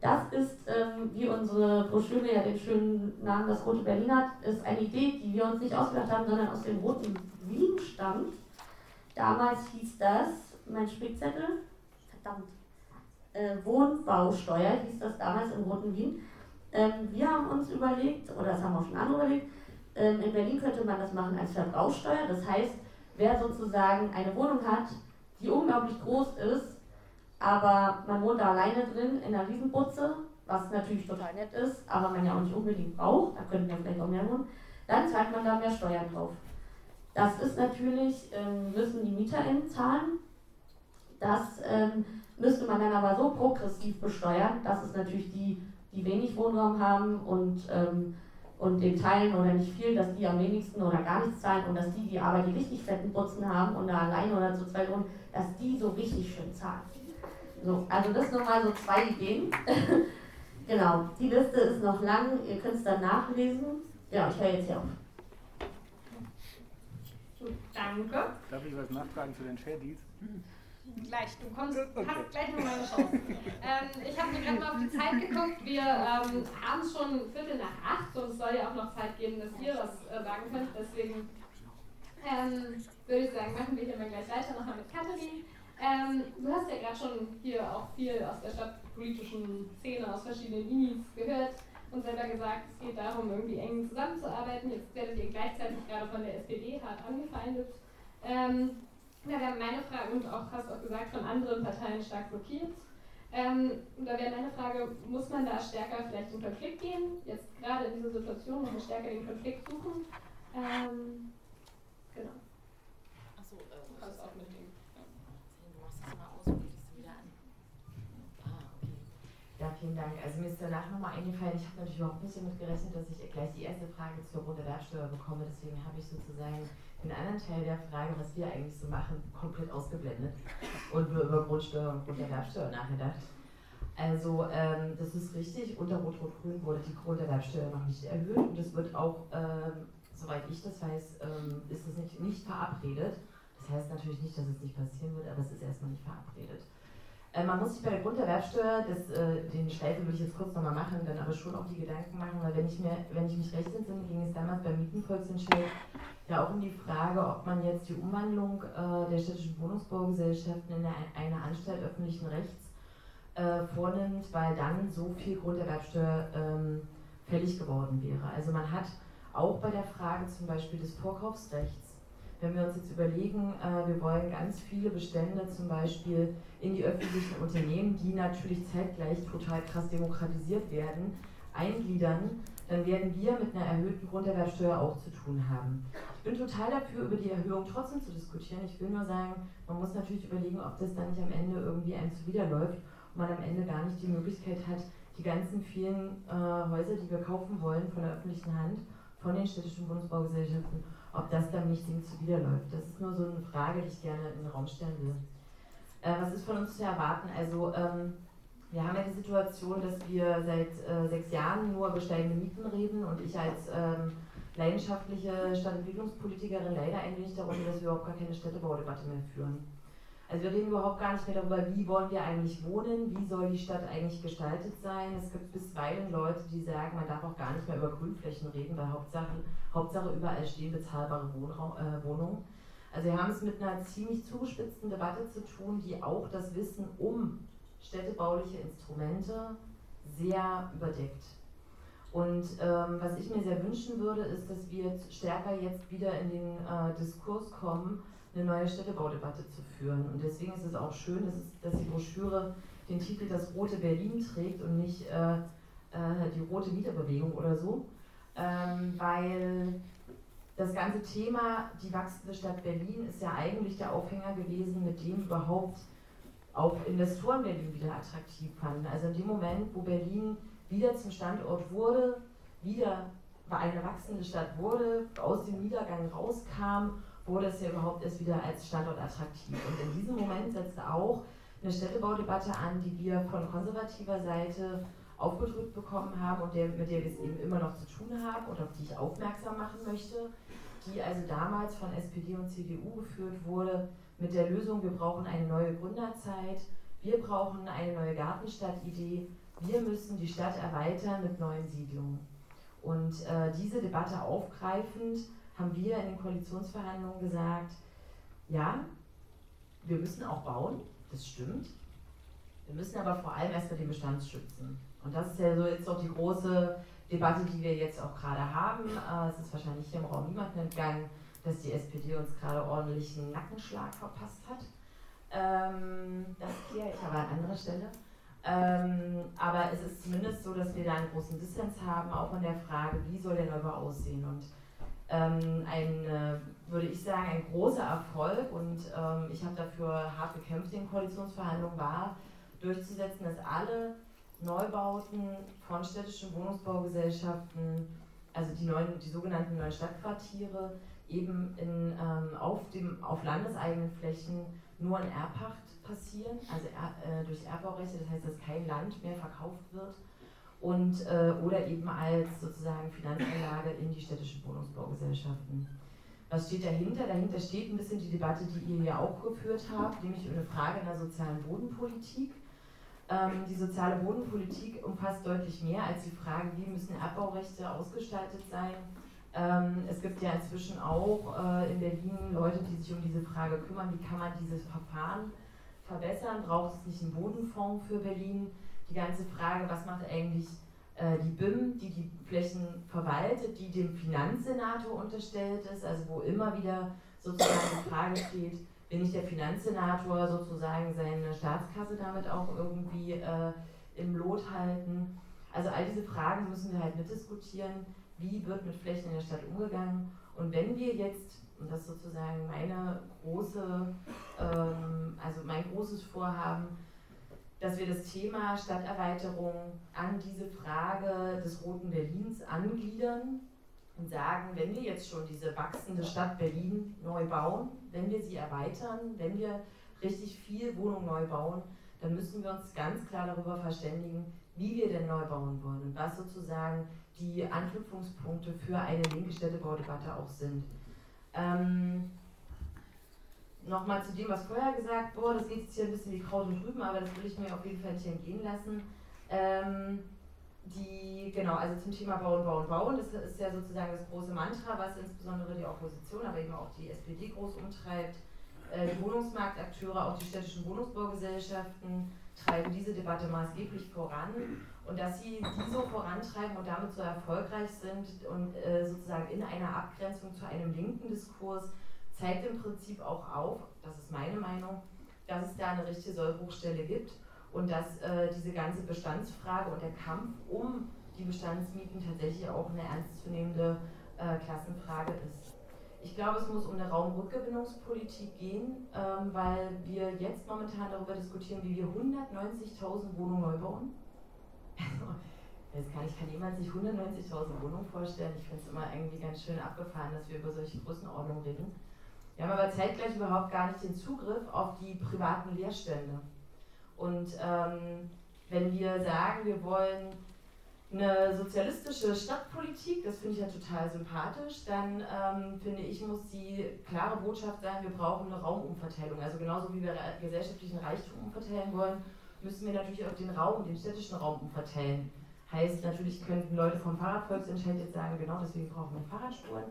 Das ist, ähm, wie unsere Broschüre ja den schönen Namen Das Rote Berlin hat, ist eine Idee, die wir uns nicht ausgedacht haben, sondern aus dem Roten Wien stammt. Damals hieß das, mein Spickzettel, verdammt, äh, Wohnbausteuer hieß das damals im Roten Wien. Ähm, wir haben uns überlegt, oder das haben auch schon andere überlegt, ähm, in Berlin könnte man das machen als Verbrauchssteuer. Das heißt, wer sozusagen eine Wohnung hat, die unglaublich groß ist, aber man wohnt da alleine drin in einer Riesenbutze, was natürlich total nett ist, aber man ja auch nicht unbedingt braucht, da könnten ja vielleicht auch mehr wohnen, dann zahlt man da mehr Steuern drauf. Das ist natürlich, ähm, müssen die MieterInnen zahlen. Das ähm, müsste man dann aber so progressiv besteuern, dass es natürlich die, die wenig Wohnraum haben und, ähm, und den Teilen oder nicht viel, dass die am wenigsten oder gar nichts zahlen und dass die, die aber die richtig fetten Putzen haben und da allein oder zu zweit wohnen, dass die so richtig schön zahlen. So, also das nur mal so zwei Ideen. [LAUGHS] genau, die Liste ist noch lang, ihr könnt es dann nachlesen. Ja, ich höre jetzt hier auf. Danke. Darf ich was nachfragen zu den Share Deals? Gleich, du kommst, hast gleich noch mal eine Chance. ähm, ich habe mir gerade mal auf die Zeit geguckt. Wir ähm, haben schon Viertel nach acht und es soll ja auch noch Zeit geben, dass ihr was äh, sagen könnt. Deswegen ähm, würde ich sagen, machen wir hier mal gleich weiter, nochmal mit Katharin. Ähm, du hast ja gerade schon hier auch viel aus der stadtpolitischen Szene, aus verschiedenen Inis gehört und selber gesagt, es geht darum, irgendwie eng zusammenzuarbeiten. Jetzt werdet ihr gleichzeitig gerade von der SPD hart angefeindet. Ähm, da wäre meine Frage, und auch hast auch gesagt, von anderen Parteien stark blockiert. Ähm, da wäre meine Frage, muss man da stärker vielleicht in Konflikt gehen? Jetzt gerade in dieser Situation noch stärker den Konflikt suchen? Ähm, genau. Achso, äh, du kannst auch mit dem. Du machst das mal aus und legst es wieder an. Ah, okay. Ja, vielen Dank. Also mir ist danach nochmal eingefallen, ich habe natürlich überhaupt nicht damit gerechnet, dass ich gleich die erste Frage zur Grunderwerbsteuer bekomme. Deswegen habe ich sozusagen den anderen Teil der Frage, was wir eigentlich so machen, komplett ausgeblendet und nur über Grundsteuer und Grunderwerbsteuer nachgedacht. Also ähm, das ist richtig, unter Rot-Rot-Grün wurde die Grunderwerbsteuer noch nicht erhöht und es wird auch, ähm, soweit ich das weiß, ähm, ist es nicht, nicht verabredet. Das heißt natürlich nicht, dass es nicht passieren wird, aber es ist erstmal nicht verabredet. Äh, man muss sich bei der Grunderwerbsteuer, das, äh, den Schleife will ich jetzt kurz nochmal machen, dann aber schon auch die Gedanken machen, weil wenn ich, mir, wenn ich mich recht entsinne, ging es damals beim Mietenvolksentscheid ja auch um die Frage, ob man jetzt die Umwandlung äh, der städtischen Wohnungsbaugesellschaften in eine, eine Anstalt öffentlichen Rechts äh, vornimmt, weil dann so viel Grunderwerbsteuer ähm, fällig geworden wäre. Also man hat auch bei der Frage zum Beispiel des Vorkaufsrechts, wenn wir uns jetzt überlegen, äh, wir wollen ganz viele Bestände zum Beispiel in die öffentlichen Unternehmen, die natürlich zeitgleich total krass demokratisiert werden, eingliedern, dann werden wir mit einer erhöhten Grunderwerbsteuer auch zu tun haben. Ich bin total dafür, über die Erhöhung trotzdem zu diskutieren. Ich will nur sagen, man muss natürlich überlegen, ob das dann nicht am Ende irgendwie einem zuwiderläuft und man am Ende gar nicht die Möglichkeit hat, die ganzen vielen äh, Häuser, die wir kaufen wollen von der öffentlichen Hand, von den städtischen Bundesbaugesellschaften, ob das dann nicht dem zuwiderläuft. Das ist nur so eine Frage, die ich gerne in den Raum stellen will. Äh, was ist von uns zu erwarten? Also ähm, wir haben ja die Situation, dass wir seit äh, sechs Jahren nur über steigende Mieten reden und ich als ähm, leidenschaftliche Stadtentwicklungspolitikerin leider ein wenig darunter, dass wir überhaupt gar keine Städtebaudebatte mehr führen. Also wir reden überhaupt gar nicht mehr darüber, wie wollen wir eigentlich wohnen, wie soll die Stadt eigentlich gestaltet sein. Es gibt bisweilen Leute, die sagen, man darf auch gar nicht mehr über Grünflächen reden, weil Hauptsache, Hauptsache überall stehen bezahlbare Wohnraum, äh, Wohnungen. Also wir haben es mit einer ziemlich zugespitzten Debatte zu tun, die auch das Wissen um städtebauliche Instrumente sehr überdeckt. Und ähm, was ich mir sehr wünschen würde, ist, dass wir jetzt stärker jetzt wieder in den äh, Diskurs kommen, eine neue Städtebaudebatte zu führen. Und deswegen ist es auch schön, dass, es, dass die Broschüre den Titel Das Rote Berlin trägt und nicht äh, äh, die Rote Mieterbewegung oder so, ähm, weil das ganze Thema, die wachsende Stadt Berlin, ist ja eigentlich der Aufhänger gewesen, mit dem überhaupt auch Investoren Berlin wieder attraktiv fanden. Also in dem Moment, wo Berlin wieder zum Standort wurde, wieder eine wachsende Stadt wurde, aus dem Niedergang rauskam, wurde es ja überhaupt erst wieder als Standort attraktiv. Und in diesem Moment setzte auch eine Städtebaudebatte an, die wir von konservativer Seite aufgedrückt bekommen haben und der, mit der wir es eben immer noch zu tun haben und auf die ich aufmerksam machen möchte, die also damals von SPD und CDU geführt wurde mit der Lösung, wir brauchen eine neue Gründerzeit, wir brauchen eine neue Gartenstadtidee, wir müssen die Stadt erweitern mit neuen Siedlungen. Und äh, diese Debatte aufgreifend haben wir in den Koalitionsverhandlungen gesagt, ja, wir müssen auch bauen, das stimmt. Wir müssen aber vor allem erstmal den Bestand schützen. Und das ist ja so jetzt auch die große Debatte, die wir jetzt auch gerade haben. Äh, es ist wahrscheinlich hier im Raum niemandem entgangen, dass die SPD uns gerade ordentlichen Nackenschlag verpasst hat. Ähm, das kläre ich aber an anderer Stelle. Ähm, aber es ist zumindest so, dass wir da einen großen Dissens haben, auch in der Frage, wie soll der Neubau aussehen. Und ähm, ein, äh, würde ich sagen, ein großer Erfolg und ähm, ich habe dafür hart gekämpft. In Koalitionsverhandlungen war, durchzusetzen, dass alle Neubauten von städtischen Wohnungsbaugesellschaften, also die, neuen, die sogenannten neuen Stadtquartiere, eben in, ähm, auf, dem, auf landeseigenen Flächen nur in Erbpacht passieren, also er, äh, durch Erbbaurechte, das heißt, dass kein Land mehr verkauft wird und äh, oder eben als sozusagen Finanzanlage in die städtischen Wohnungsbaugesellschaften. Was steht dahinter? Dahinter steht ein bisschen die Debatte, die ihr ja auch geführt habt, nämlich eine Frage der sozialen Bodenpolitik. Ähm, die soziale Bodenpolitik umfasst deutlich mehr als die Frage, wie müssen Erbbaurechte ausgestaltet sein. Ähm, es gibt ja inzwischen auch äh, in Berlin Leute, die sich um diese Frage kümmern, wie kann man dieses Verfahren verbessern, braucht es nicht einen Bodenfonds für Berlin. Die ganze Frage, was macht eigentlich äh, die BIM, die die Flächen verwaltet, die dem Finanzsenator unterstellt ist, also wo immer wieder sozusagen die Frage steht, will nicht der Finanzsenator sozusagen seine Staatskasse damit auch irgendwie äh, im Lot halten. Also all diese Fragen müssen wir halt mitdiskutieren. Wie wird mit Flächen in der Stadt umgegangen? Und wenn wir jetzt, und das ist sozusagen meine große, ähm, also mein großes Vorhaben, dass wir das Thema Stadterweiterung an diese Frage des Roten Berlins angliedern und sagen, wenn wir jetzt schon diese wachsende Stadt Berlin neu bauen, wenn wir sie erweitern, wenn wir richtig viel Wohnung neu bauen, dann müssen wir uns ganz klar darüber verständigen, wie wir denn neu bauen wollen und was sozusagen die Anknüpfungspunkte für eine linke Städtebaudebatte auch sind. Ähm, Nochmal zu dem, was vorher gesagt wurde, das geht jetzt hier ein bisschen wie Kraut und Rüben, aber das will ich mir auf jeden Fall nicht entgehen lassen. Ähm, die, genau, also zum Thema Bauen, Bauen, Bauen, das ist ja sozusagen das große Mantra, was insbesondere die Opposition, aber eben auch die SPD groß umtreibt. Äh, die Wohnungsmarktakteure, auch die städtischen Wohnungsbaugesellschaften treiben diese Debatte maßgeblich voran. Und dass sie die so vorantreiben und damit so erfolgreich sind und äh, sozusagen in einer Abgrenzung zu einem linken Diskurs, zeigt im Prinzip auch auf, das ist meine Meinung, dass es da eine richtige Sollbruchstelle gibt und dass äh, diese ganze Bestandsfrage und der Kampf um die Bestandsmieten tatsächlich auch eine ernstzunehmende äh, Klassenfrage ist. Ich glaube, es muss um eine Raumrückgewinnungspolitik gehen, ähm, weil wir jetzt momentan darüber diskutieren, wie wir 190.000 Wohnungen neu bauen. Also, kann, ich kann niemand sich 190.000 Wohnungen vorstellen. Ich finde es immer irgendwie ganz schön abgefahren, dass wir über solche Größenordnungen reden. Wir haben aber zeitgleich überhaupt gar nicht den Zugriff auf die privaten Leerstände. Und ähm, wenn wir sagen, wir wollen eine sozialistische Stadtpolitik, das finde ich ja total sympathisch, dann ähm, finde ich, muss die klare Botschaft sein, wir brauchen eine Raumumverteilung. Also genauso wie wir gesellschaftlichen Reichtum umverteilen wollen, müssen wir natürlich auch den Raum, den städtischen Raum umverteilen. Heißt, natürlich könnten Leute vom Fahrradvolksentscheid jetzt sagen, genau deswegen brauchen wir Fahrradspuren.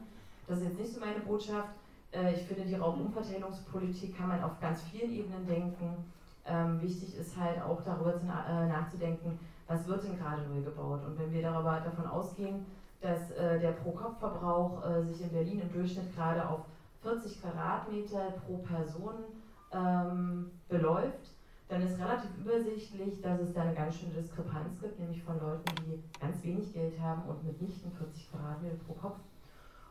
Das ist jetzt nicht so meine Botschaft. Äh, ich finde, die Raumumverteilungspolitik kann man auf ganz vielen Ebenen denken. Ähm, wichtig ist halt auch darüber äh, nachzudenken, was wird denn gerade neu gebaut. Und wenn wir darüber, davon ausgehen, dass äh, der Pro-Kopf-Verbrauch sich in Berlin im Durchschnitt gerade auf 40 Quadratmeter pro Person ähm, beläuft, dann ist relativ übersichtlich, dass es da eine ganz schöne Diskrepanz gibt, nämlich von Leuten, die ganz wenig Geld haben und mitnichten 40 Quadratmeter pro Kopf.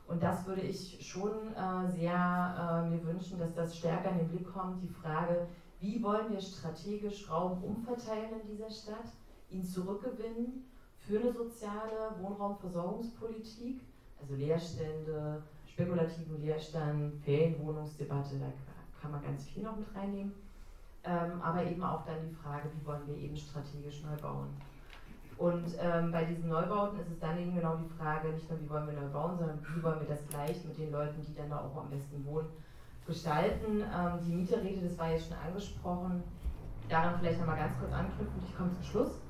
Und das würde ich schon äh, sehr äh, mir wünschen, dass das stärker in den Blick kommt, die Frage, wie wollen wir strategisch Raum umverteilen in dieser Stadt, ihn zurückgewinnen für eine soziale Wohnraumversorgungspolitik, also Leerstände, spekulativen Leerstand, Ferienwohnungsdebatte, da kann man ganz viel noch mit reinnehmen. Ähm, aber eben auch dann die Frage, wie wollen wir eben strategisch neu bauen. Und ähm, bei diesen Neubauten ist es dann eben genau die Frage, nicht nur wie wollen wir neu bauen, sondern wie wollen wir das gleich mit den Leuten, die dann da auch am besten wohnen, gestalten. Ähm, die Mieterrede, das war jetzt schon angesprochen, daran vielleicht nochmal ganz kurz anknüpfen, ich komme zum Schluss.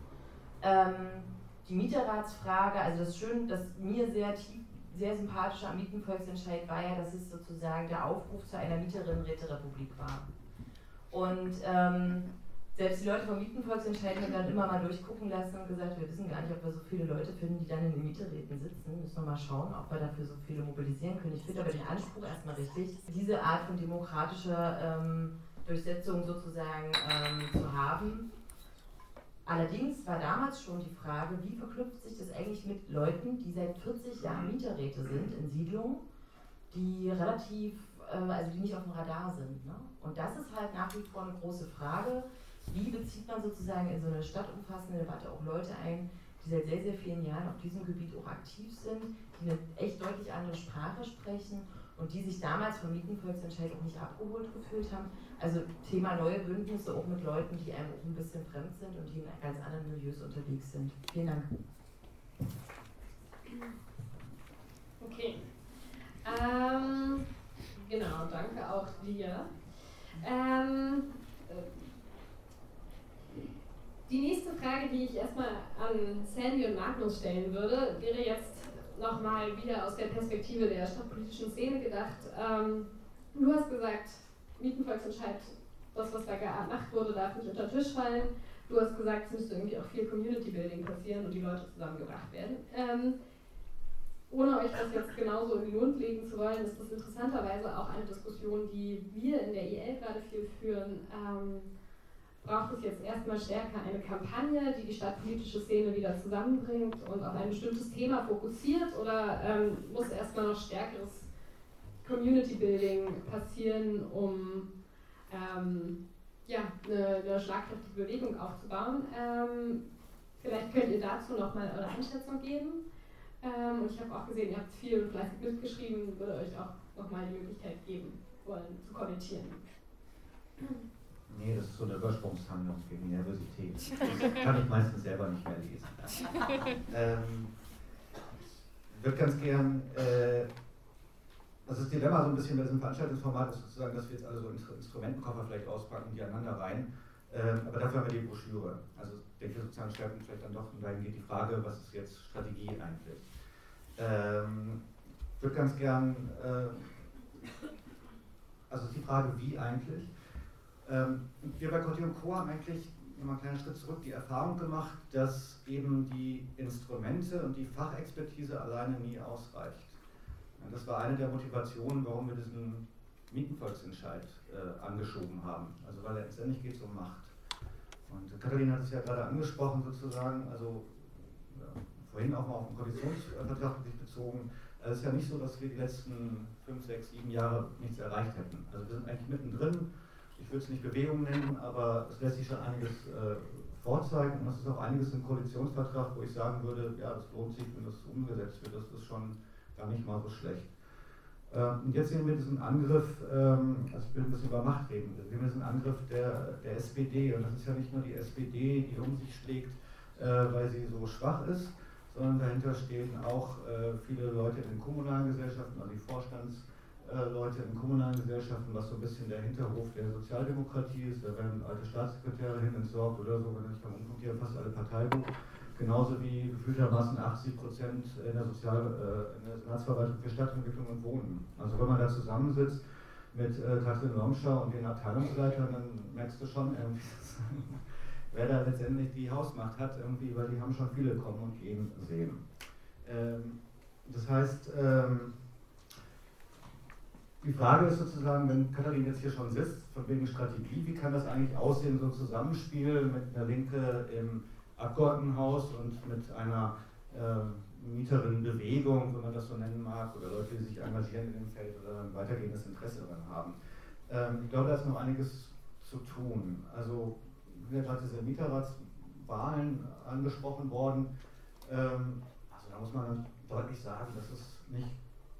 Ähm, die Mieterratsfrage, also das schön, das mir sehr tief, sehr sympathische am Mietenvolksentscheid war ja, dass es sozusagen der Aufruf zu einer Mieterinnen-Räterepublik war. Und ähm, selbst die Leute vom Mietenvolksentscheid haben dann immer mal durchgucken lassen und gesagt, wir wissen gar nicht, ob wir so viele Leute finden, die dann in den Mieterräten sitzen. Müssen wir mal schauen, ob wir dafür so viele mobilisieren können. Ich finde aber den Anspruch erstmal richtig, diese Art von demokratischer ähm, Durchsetzung sozusagen ähm, zu haben. Allerdings war damals schon die Frage, wie verknüpft sich das eigentlich mit Leuten, die seit 40 Jahren Mieterräte sind in Siedlungen, die relativ, äh, also die nicht auf dem Radar sind. Ne? Und das ist halt nach wie vor eine große Frage. Wie bezieht man sozusagen in so eine stadtumfassende Debatte auch Leute ein, die seit sehr, sehr vielen Jahren auf diesem Gebiet auch aktiv sind, die eine echt deutlich andere Sprache sprechen und die sich damals vom Mietenvolksentscheid auch nicht abgeholt gefühlt haben. Also Thema neue Bündnisse auch mit Leuten, die einem auch ein bisschen fremd sind und die in ganz anderen Milieus unterwegs sind. Vielen Dank. Okay. Ähm, genau, danke auch dir. Ähm, die nächste Frage, die ich erstmal an Sandy und Magnus stellen würde, wäre jetzt nochmal wieder aus der Perspektive der stadtpolitischen Szene gedacht. Ähm, du hast gesagt, Mietenvolksentscheid, das, was da gemacht wurde, darf nicht unter den Tisch fallen. Du hast gesagt, es müsste irgendwie auch viel Community Building passieren und die Leute zusammengebracht werden. Ähm, ohne euch das jetzt genauso in den Mund legen zu wollen, ist das interessanterweise auch eine Diskussion, die wir in der IL gerade viel führen. Ähm, braucht es jetzt erstmal stärker eine Kampagne, die die stadtpolitische Szene wieder zusammenbringt und auf ein bestimmtes Thema fokussiert oder ähm, muss erstmal noch stärkeres Community Building passieren, um ähm, ja, eine, eine, schlagkräftige Bewegung aufzubauen? Ähm, vielleicht könnt ihr dazu nochmal eure Einschätzung geben. Ähm, und ich habe auch gesehen, ihr habt viel fleißig mitgeschrieben, würde euch auch nochmal die Möglichkeit geben, wollen zu kommentieren. [CLEARS THROAT] Nee, das ist so eine Übersprungshandlung gegen Nervosität. Das kann ich meistens selber nicht mehr lesen. [LAUGHS] ähm, ich würde ganz gern, äh, also das Dilemma so ein bisschen bei diesem Veranstaltungsformat ist sozusagen, dass wir jetzt alle so Instrumentenkoffer vielleicht auspacken, die aneinander rein. Ähm, aber dafür haben wir die Broschüre. Also ich denke, sozialen Schwerpunkt vielleicht dann doch, und dahin geht die Frage, was ist jetzt Strategie eigentlich? Ähm, ich würde ganz gern, äh, also die Frage, wie eigentlich? Ähm, wir bei Corti Co. haben eigentlich nochmal einen kleinen Schritt zurück die Erfahrung gemacht, dass eben die Instrumente und die Fachexpertise alleine nie ausreicht. Das war eine der Motivationen, warum wir diesen Mietenvolksentscheid äh, angeschoben haben. Also weil letztendlich geht es um Macht. Und Katharina hat es ja gerade angesprochen sozusagen, also ja, vorhin auch mal auf den Koalitionsvertrag bezogen. Also es ist ja nicht so, dass wir die letzten fünf, sechs, sieben Jahre nichts erreicht hätten. Also wir sind eigentlich mittendrin ich würde es nicht Bewegung nennen, aber es lässt sich schon einiges äh, vorzeigen. Und es ist auch einiges im Koalitionsvertrag, wo ich sagen würde, ja, das lohnt sich, wenn das umgesetzt wird, das ist schon gar nicht mal so schlecht. Ähm, und jetzt sehen wir diesen Angriff, ähm, also ich will ein bisschen über Macht reden, wir sehen diesen Angriff der, der SPD und das ist ja nicht nur die SPD, die um sich schlägt, äh, weil sie so schwach ist, sondern dahinter stehen auch äh, viele Leute in den kommunalen Gesellschaften, also die Vorstands- Leute in kommunalen Gesellschaften, was so ein bisschen der Hinterhof der Sozialdemokratie ist. Da werden alte Staatssekretäre hin entsorgt oder so, wenn ich mal umgucke, fast alle Parteibuch. Genauso wie gefühltermaßen 80 Prozent in der, Sozial, äh, in der Senatsverwaltung für Stadtentwicklung und Wohnen. Also wenn man da zusammensitzt mit äh, Katrin Lomschau und den Abteilungsleitern, dann merkst du schon irgendwie, [LAUGHS] wer da letztendlich die Hausmacht hat, irgendwie, weil die haben schon viele kommen und gehen sehen. Ähm, das heißt, ähm, die Frage ist sozusagen, wenn Katharin jetzt hier schon sitzt, von wegen Strategie, wie kann das eigentlich aussehen, so ein Zusammenspiel mit einer Linke im Abgeordnetenhaus und mit einer äh, Mieterinnenbewegung, wenn man das so nennen mag, oder Leute, die sich engagieren in dem Feld oder ein weitergehendes Interesse daran haben. Ähm, ich glaube, da ist noch einiges zu tun. Also, ja gerade diese Mieterratswahlen angesprochen worden. Ähm, also da muss man deutlich sagen, das ist nicht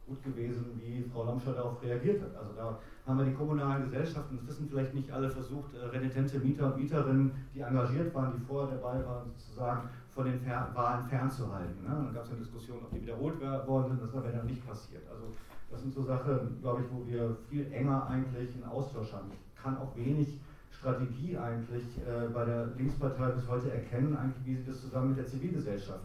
gut gewesen, wie Frau Lamscher darauf reagiert hat. Also da haben wir die kommunalen Gesellschaften, das wissen vielleicht nicht alle, versucht, äh, renitente Mieter und Mieterinnen, die engagiert waren, die vorher dabei waren, sozusagen von den Fer Wahlen fernzuhalten. Ne? Dann gab es eine Diskussion, ob die wiederholt worden sind, das ist dann nicht passiert. Also das sind so Sachen, glaube ich, wo wir viel enger eigentlich einen Austausch haben. Ich kann auch wenig Strategie eigentlich äh, bei der Linkspartei bis heute erkennen, eigentlich, wie sie das zusammen mit der Zivilgesellschaft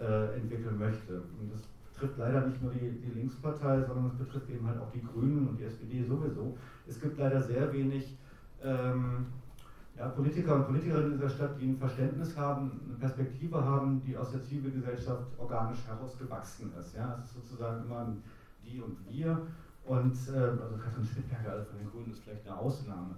äh, entwickeln möchte. Und das betrifft leider nicht nur die, die Linkspartei, sondern es betrifft eben halt auch die Grünen und die SPD sowieso. Es gibt leider sehr wenig ähm, ja, Politiker und Politikerinnen in dieser Stadt, die ein Verständnis haben, eine Perspektive haben, die aus der Zivilgesellschaft organisch herausgewachsen ist. Ja, es ist sozusagen immer ein die und wir. Und äh, also Katrin Schmidberger also von den Grünen ist vielleicht eine Ausnahme.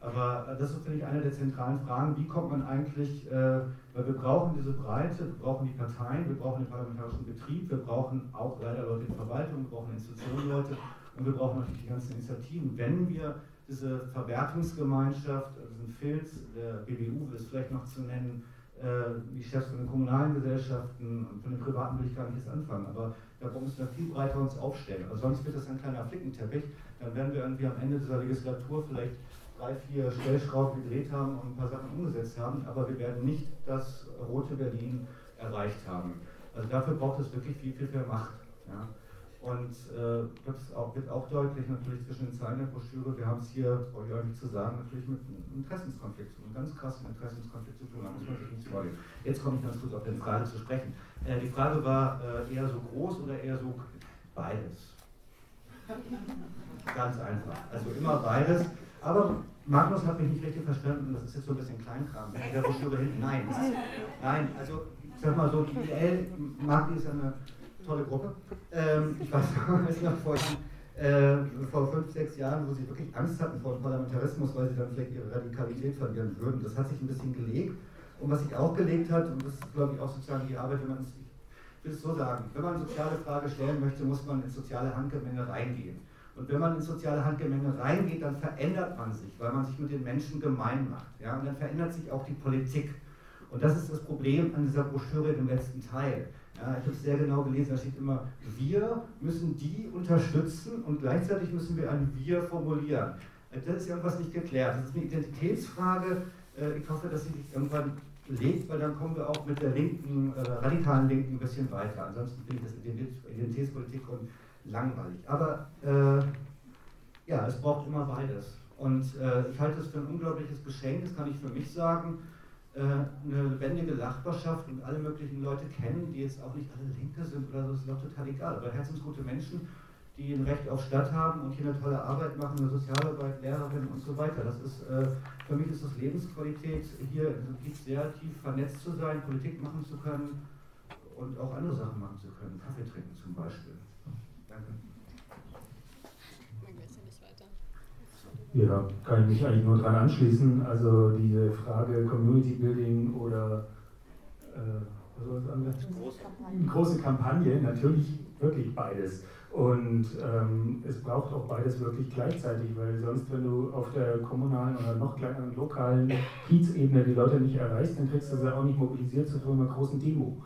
Aber das ist, finde ich, eine der zentralen Fragen. Wie kommt man eigentlich, äh, weil wir brauchen diese Breite, wir brauchen die Parteien, wir brauchen den parlamentarischen Betrieb, wir brauchen auch leider Leute in Verwaltung, wir brauchen Institutionenleute und wir brauchen natürlich die ganzen Initiativen. Wenn wir diese Verwertungsgemeinschaft, also diesen Filz, der BBU ist vielleicht noch zu nennen, äh, die Chefs von den kommunalen Gesellschaften und von den privaten will ich gar nicht jetzt anfangen, aber da müssen wir viel breiter uns aufstellen. Also sonst wird das ein kleiner Flickenteppich, dann werden wir irgendwie am Ende dieser Legislatur vielleicht drei, vier Stellschrauben gedreht haben und ein paar Sachen umgesetzt haben, aber wir werden nicht das rote Berlin erreicht haben. Also dafür braucht es wirklich viel, viel mehr Macht. Ja. Und äh, das auch, wird auch deutlich natürlich zwischen den Zeilen der Broschüre. Wir haben es hier, brauche ich eigentlich zu sagen, natürlich mit einem Interessenskonflikt, einem ganz krassen Interessenskonflikt zu tun. Da muss man sich nicht freuen. Jetzt komme ich ganz kurz auf die Frage zu sprechen. Äh, die Frage war äh, eher so groß oder eher so beides? Ganz einfach. Also immer beides. Aber Magnus hat mich nicht richtig verstanden, das ist jetzt so ein bisschen Kleinkram. In der Broschüre hinten. Nein, nein, also ich sag mal so, die IL, Magdi ist eine tolle Gruppe. Ähm, ich weiß, noch vor, äh, vor fünf, sechs Jahren, wo sie wirklich Angst hatten vor dem Parlamentarismus, weil sie dann vielleicht ihre Radikalität verlieren würden. Das hat sich ein bisschen gelegt. Und was sich auch gelegt hat, und das ist, glaube ich, auch sozusagen die Arbeit, wenn man es, es so sagen, wenn man soziale Frage stellen möchte, muss man ins soziale Handgemenge reingehen. Und wenn man ins soziale Handgemenge reingeht, dann verändert man sich, weil man sich mit den Menschen gemein macht. Ja? Und dann verändert sich auch die Politik. Und das ist das Problem an dieser Broschüre im letzten Teil. Ja, ich habe es sehr genau gelesen, da steht immer, wir müssen die unterstützen und gleichzeitig müssen wir ein Wir formulieren. Das ist irgendwas nicht geklärt. Das ist eine Identitätsfrage. Äh, ich hoffe, dass sie sich irgendwann legt, weil dann kommen wir auch mit der linken, äh, radikalen Linken ein bisschen weiter. Ansonsten finde ich das Identitätspolitik und langweilig. Aber äh, ja, es braucht immer beides. Und äh, ich halte es für ein unglaubliches Geschenk, das kann ich für mich sagen, äh, eine lebendige Nachbarschaft und alle möglichen Leute kennen, die jetzt auch nicht alle Linke sind oder so, ist doch total egal. Aber herzensgute Menschen, die ein Recht auf Stadt haben und hier eine tolle Arbeit machen, eine Sozialarbeit, Lehrerin und so weiter. Das ist, äh, für mich ist das Lebensqualität, hier sehr tief vernetzt zu sein, Politik machen zu können und auch andere Sachen machen zu können, Kaffee trinken zum Beispiel. Ja, kann ich mich eigentlich nur daran anschließen. Also diese Frage Community Building oder äh, was war das andere? Große. Große Kampagne, natürlich wirklich beides. Und ähm, es braucht auch beides wirklich gleichzeitig, weil sonst, wenn du auf der kommunalen oder noch kleineren lokalen Kiezebene die Leute nicht erreichst, dann kriegst du sie auch nicht mobilisiert zu so einer großen Demo.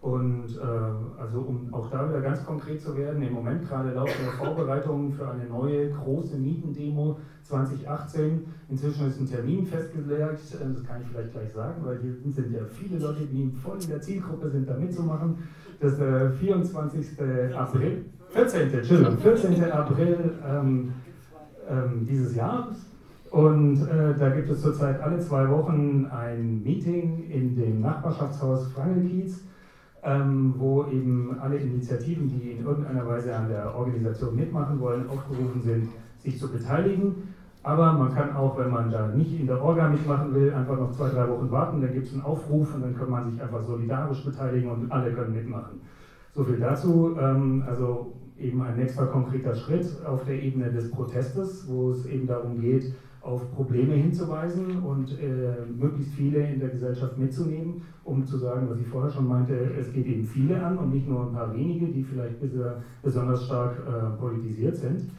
Und äh, also um auch da wieder ganz konkret zu werden, im Moment gerade laufen Vorbereitungen für eine neue große Mietendemo 2018. Inzwischen ist ein Termin festgelegt, äh, das kann ich vielleicht gleich sagen, weil hier sind ja viele Leute, die voll in der Zielgruppe sind, da mitzumachen. Das der 24. April, 14. Entschuldigung, 14. April ähm, ähm, dieses Jahres. Und äh, da gibt es zurzeit alle zwei Wochen ein Meeting in dem Nachbarschaftshaus Frangelkiez ähm, wo eben alle Initiativen, die in irgendeiner Weise an der Organisation mitmachen wollen, aufgerufen sind, sich zu beteiligen. Aber man kann auch, wenn man da nicht in der Orga mitmachen will, einfach noch zwei, drei Wochen warten, dann gibt es einen Aufruf und dann kann man sich einfach solidarisch beteiligen und alle können mitmachen. So viel dazu. Ähm, also eben ein nächster konkreter Schritt auf der Ebene des Protestes, wo es eben darum geht, auf Probleme hinzuweisen und äh, möglichst viele in der Gesellschaft mitzunehmen, um zu sagen, was ich vorher schon meinte, es geht eben viele an und nicht nur ein paar wenige, die vielleicht besonders stark äh, politisiert sind.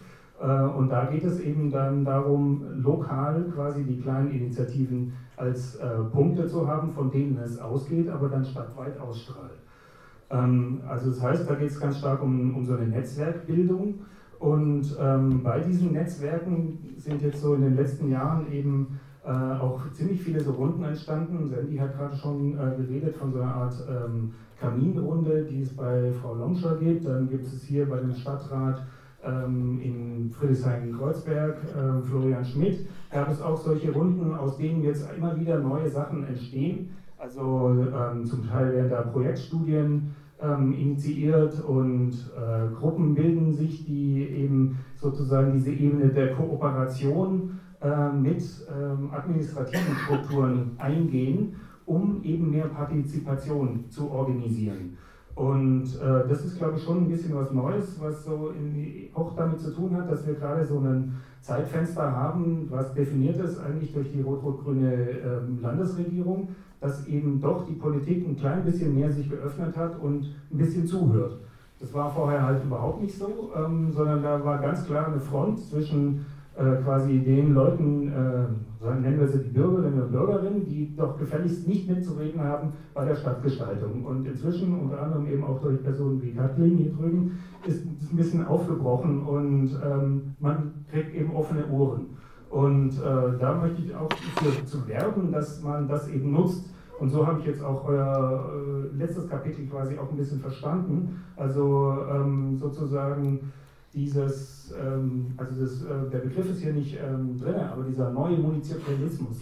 Äh, und da geht es eben dann darum, lokal quasi die kleinen Initiativen als äh, Punkte zu haben, von denen es ausgeht, aber dann stadtweit ausstrahlt. Ähm, also das heißt, da geht es ganz stark um, um so eine Netzwerkbildung. Und ähm, bei diesen Netzwerken sind jetzt so in den letzten Jahren eben äh, auch ziemlich viele so Runden entstanden. Sandy hat gerade schon äh, geredet von so einer Art ähm, Kaminrunde, die es bei Frau Lomscher gibt. Dann gibt es hier bei dem Stadtrat ähm, in Friedrichshain-Kreuzberg, äh, Florian Schmidt, gab es auch solche Runden, aus denen jetzt immer wieder neue Sachen entstehen. Also ähm, zum Teil werden da Projektstudien ähm, initiiert und äh, Gruppen bilden sich, die eben sozusagen diese Ebene der Kooperation äh, mit ähm, administrativen Strukturen eingehen, um eben mehr Partizipation zu organisieren. Und äh, das ist, glaube ich, schon ein bisschen was Neues, was so in, auch damit zu tun hat, dass wir gerade so ein Zeitfenster haben, was definiert ist eigentlich durch die rot-rot-grüne ähm, Landesregierung, dass eben doch die Politik ein klein bisschen mehr sich geöffnet hat und ein bisschen zuhört. Das war vorher halt überhaupt nicht so, ähm, sondern da war ganz klar eine Front zwischen äh, quasi den Leuten, äh, nennen wir sie die Bürgerinnen und Bürgerinnen, die doch gefälligst nicht mitzureden haben bei der Stadtgestaltung. Und inzwischen, unter anderem eben auch durch Personen wie Kathleen hier drüben, ist es ein bisschen aufgebrochen und ähm, man kriegt eben offene Ohren. Und äh, da möchte ich auch für, zu werben, dass man das eben nutzt. Und so habe ich jetzt auch euer äh, letztes Kapitel quasi auch ein bisschen verstanden. Also ähm, sozusagen dieses, ähm, also das, äh, der Begriff ist hier nicht ähm, drin, aber dieser neue Munizipalismus.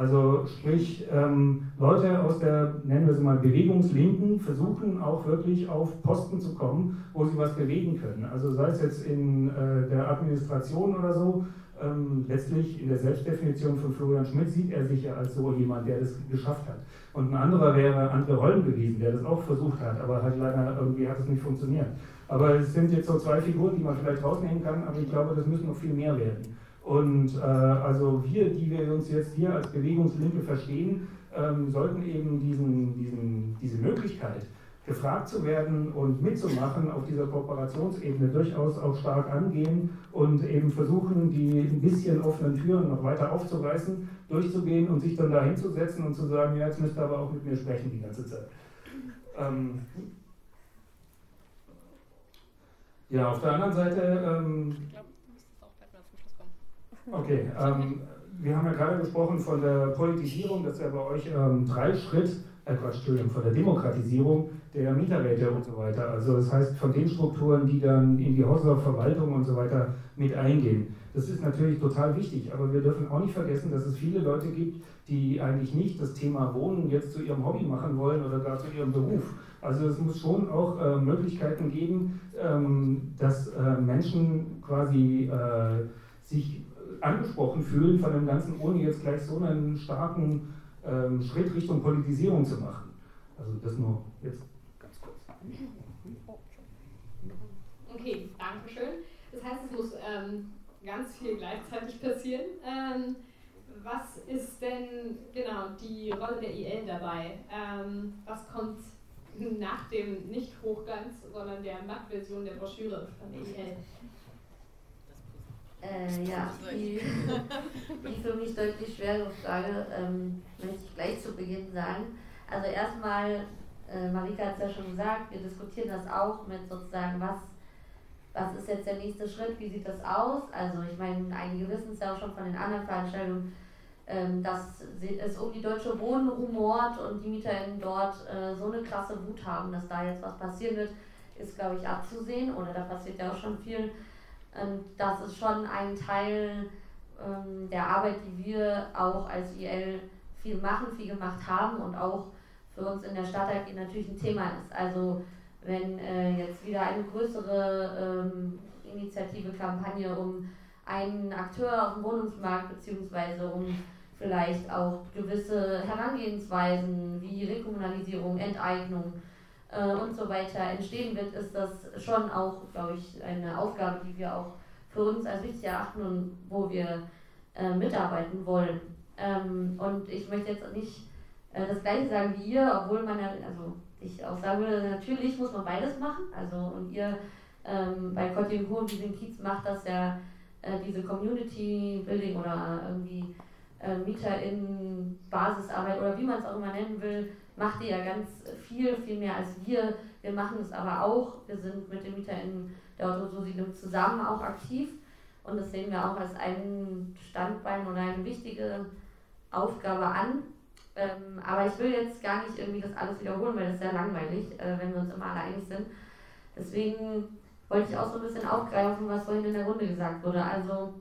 Also sprich, ähm, Leute aus der, nennen wir sie mal, Bewegungslinken versuchen auch wirklich auf Posten zu kommen, wo sie was bewegen können. Also sei es jetzt in äh, der Administration oder so, ähm, letztlich in der Selbstdefinition von Florian Schmidt sieht er sich ja als so jemand, der das geschafft hat. Und ein anderer wäre André Holm gewesen, der das auch versucht hat, aber halt leider irgendwie hat es nicht funktioniert. Aber es sind jetzt so zwei Figuren, die man vielleicht rausnehmen kann, aber ich glaube, das müssen noch viel mehr werden. Und äh, also wir, die wir uns jetzt hier als Bewegungslinke verstehen, ähm, sollten eben diesen, diesen, diese Möglichkeit, gefragt zu werden und mitzumachen auf dieser Kooperationsebene durchaus auch stark angehen und eben versuchen, die ein bisschen offenen Türen noch weiter aufzureißen, durchzugehen und sich dann da hinzusetzen und zu sagen, ja, jetzt müsst ihr aber auch mit mir sprechen die ganze Zeit. Ähm, ja, auf der anderen Seite. Ähm, ich glaube, du müsstest auch gleich mal zum Schluss kommen. Okay, ähm, wir haben ja gerade gesprochen von der Politisierung, das ist ja bei euch ähm, drei Schritt, äh Quatsch, Entschuldigung, von der Demokratisierung der Mieterräte und so weiter. Also das heißt von den Strukturen, die dann in die Hausverwaltung und so weiter mit eingehen. Das ist natürlich total wichtig, aber wir dürfen auch nicht vergessen, dass es viele Leute gibt, die eigentlich nicht das Thema Wohnen jetzt zu ihrem Hobby machen wollen oder gar zu ihrem Beruf. Also es muss schon auch äh, Möglichkeiten geben, ähm, dass äh, Menschen quasi äh, sich angesprochen fühlen von dem Ganzen, ohne jetzt gleich so einen starken ähm, Schritt Richtung Politisierung zu machen. Also das nur jetzt ganz kurz. Okay, danke schön. Das heißt, es muss ähm, ganz viel gleichzeitig passieren. Ähm, was ist denn genau die Rolle der IL dabei? Ähm, was kommt nach dem nicht Hochglanz, sondern der Matt-Version der Broschüre von der IL? Äh, ja, die, die für mich deutlich schwere Frage ähm, möchte ich gleich zu Beginn sagen. Also erstmal, äh, Marika hat es ja schon gesagt, wir diskutieren das auch mit sozusagen, was, was ist jetzt der nächste Schritt, wie sieht das aus? Also ich meine, einige wissen es ja auch schon von den anderen Veranstaltungen, ähm, dass es um die Deutsche Wohnen rumort und die MieterInnen dort äh, so eine krasse Wut haben, dass da jetzt was passieren wird, ist glaube ich abzusehen oder da passiert ja auch schon viel das ist schon ein Teil ähm, der Arbeit, die wir auch als IL viel machen, viel gemacht haben und auch für uns in der Stadt AG natürlich ein Thema ist. Also wenn äh, jetzt wieder eine größere ähm, Initiative, Kampagne um einen Akteur auf dem Wohnungsmarkt beziehungsweise um vielleicht auch gewisse Herangehensweisen wie Rekommunalisierung, Enteignung, äh, und so weiter entstehen wird, ist das schon auch, glaube ich, eine Aufgabe, die wir auch für uns als wichtig erachten und wo wir äh, mitarbeiten wollen. Ähm, und ich möchte jetzt nicht äh, das gleiche sagen wie ihr, obwohl man ja, also ich auch sagen würde, natürlich muss man beides machen. Also und ihr ähm, bei Kottingen und diesem Kiez macht das ja äh, diese Community Building oder irgendwie äh, MieterInnen, Basisarbeit oder wie man es auch immer nennen will, macht ihr ja ganz viel, viel mehr als wir. Wir machen es aber auch. Wir sind mit den MieterInnen der Autososiedlung zusammen auch aktiv. Und das sehen wir auch als ein Standbein oder eine wichtige Aufgabe an. Ähm, aber ich will jetzt gar nicht irgendwie das alles wiederholen, weil das ist sehr langweilig, äh, wenn wir uns immer alle einig sind. Deswegen wollte ich auch so ein bisschen aufgreifen, was vorhin in der Runde gesagt wurde. Also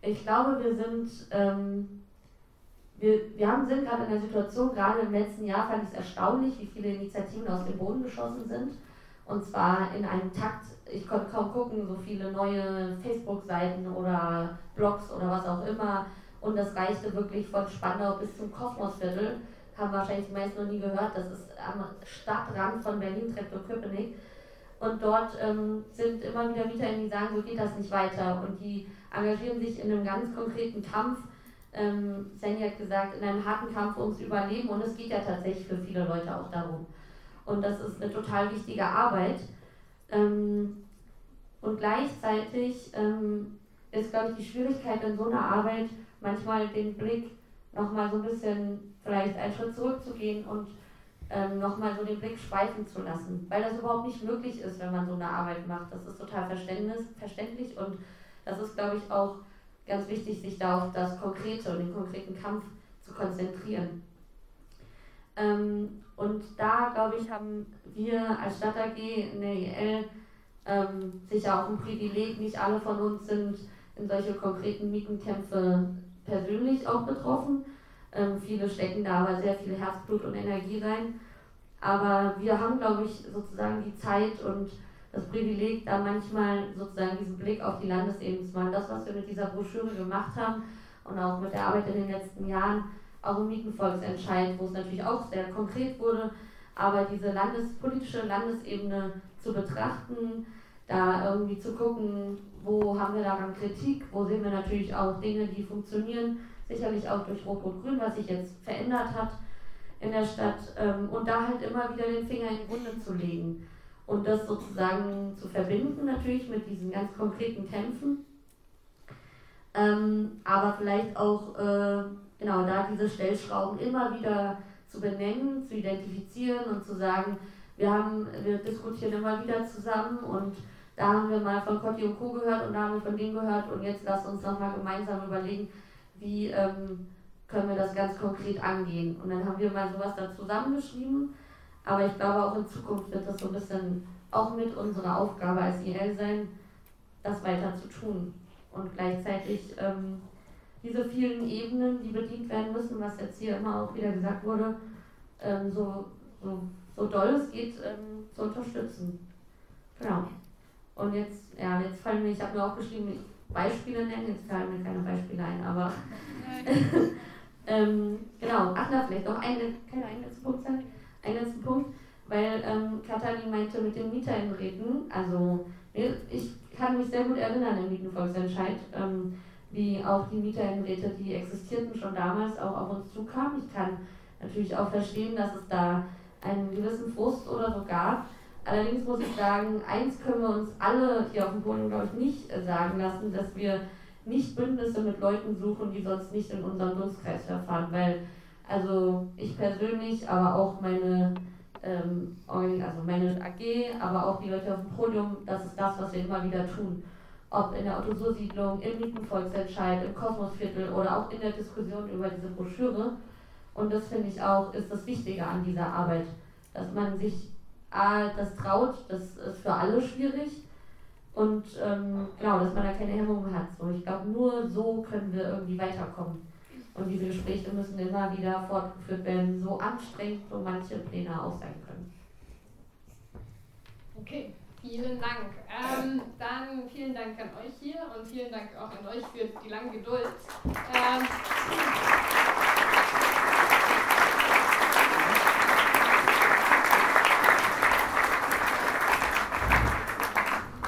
ich glaube, wir sind, ähm, wir, wir haben, sind gerade in der Situation, gerade im letzten Jahr fand ich es erstaunlich, wie viele Initiativen aus dem Boden geschossen sind. Und zwar in einem Takt, ich konnte kaum gucken, so viele neue Facebook-Seiten oder Blogs oder was auch immer. Und das reichte wirklich von Spandau bis zum Kosmosviertel. Haben wahrscheinlich die meisten noch nie gehört. Das ist am Stadtrand von Berlin, Treptow-Köpenick. Und dort ähm, sind immer wieder MieterInnen, die sagen, so geht das nicht weiter. Und die engagieren sich in einem ganz konkreten Kampf. Ähm, Sandy hat gesagt, in einem harten Kampf ums Überleben. Und es geht ja tatsächlich für viele Leute auch darum. Und das ist eine total wichtige Arbeit. Ähm, und gleichzeitig ähm, ist, glaube ich, die Schwierigkeit in so einer Arbeit manchmal den Blick nochmal so ein bisschen vielleicht einen Schritt zurückzugehen und ähm, nochmal so den Blick schweifen zu lassen, weil das überhaupt nicht möglich ist, wenn man so eine Arbeit macht. Das ist total verständlich und das ist, glaube ich, auch ganz wichtig, sich da auf das Konkrete und den konkreten Kampf zu konzentrieren. Ähm, und da, glaube ich, haben wir als Stadt AG in der IL ähm, sicher auch ein Privileg. Nicht alle von uns sind in solche konkreten Mietenkämpfe persönlich auch betroffen. Ähm, viele stecken da aber sehr viel Herzblut und Energie rein. Aber wir haben, glaube ich, sozusagen die Zeit und das Privileg, da manchmal sozusagen diesen Blick auf die Landesebene zu machen. Das, was wir mit dieser Broschüre gemacht haben und auch mit der Arbeit in den letzten Jahren, auch im Mietenvolksentscheid, wo es natürlich auch sehr konkret wurde, aber diese landespolitische Landesebene zu betrachten, da irgendwie zu gucken, wo haben wir daran Kritik, wo sehen wir natürlich auch Dinge, die funktionieren, sicherlich auch durch Rot-Rot-Grün, was sich jetzt verändert hat in der Stadt ähm, und da halt immer wieder den Finger in die Wunde zu legen und das sozusagen zu verbinden natürlich mit diesen ganz konkreten Kämpfen, ähm, aber vielleicht auch äh, genau da diese Stellschrauben immer wieder zu benennen, zu identifizieren und zu sagen, wir haben, wir diskutieren immer wieder zusammen und da haben wir mal von Cotti und Co. gehört und da haben wir von denen gehört und jetzt lasst uns nochmal gemeinsam überlegen, wie ähm, können wir das ganz konkret angehen. Und dann haben wir mal sowas da zusammengeschrieben, aber ich glaube auch in Zukunft wird das so ein bisschen auch mit unserer Aufgabe als IL sein, das weiter zu tun und gleichzeitig ähm, diese vielen Ebenen, die bedient werden müssen, was jetzt hier immer auch wieder gesagt wurde, ähm, so, so, so doll es geht, ähm, zu unterstützen. Genau. Und jetzt, ja, jetzt fallen mir, ich habe mir auch geschrieben, Beispiele nennen, jetzt fallen mir keine Beispiele ein, aber [LAUGHS] [LAUGHS] ähm, genau, ach na, vielleicht noch eine, keine einen letzten Punkt sagen, einen letzten Punkt, weil ähm, Katalin meinte mit den Mietern reden, also ich kann mich sehr gut erinnern im Mietenvolksentscheid, ähm, wie auch die Mieterinnenräte, die existierten schon damals, auch auf uns zukamen. Ich kann natürlich auch verstehen, dass es da einen gewissen Frust oder so gab. Allerdings muss ich sagen, eins können wir uns alle hier auf dem Podium, glaube ich, nicht sagen lassen, dass wir nicht Bündnisse mit Leuten suchen, die sonst nicht in unserem Dunstkreis verfahren, weil also ich persönlich, aber auch meine, ähm, also meine AG, aber auch die Leute auf dem Podium, das ist das, was wir immer wieder tun ob in der Autosursiedlung, im Mietenvolksentscheid, im Kosmosviertel oder auch in der Diskussion über diese Broschüre. Und das finde ich auch, ist das Wichtige an dieser Arbeit, dass man sich A, das traut, das ist für alle schwierig und ähm, genau, dass man da keine Hemmungen hat. So, ich glaube, nur so können wir irgendwie weiterkommen. Und diese Gespräche müssen immer wieder fortgeführt werden, so anstrengend so manche Pläne auch sein können. Okay. Vielen Dank. Ähm, dann vielen Dank an euch hier und vielen Dank auch an euch für die lange Geduld. Ähm,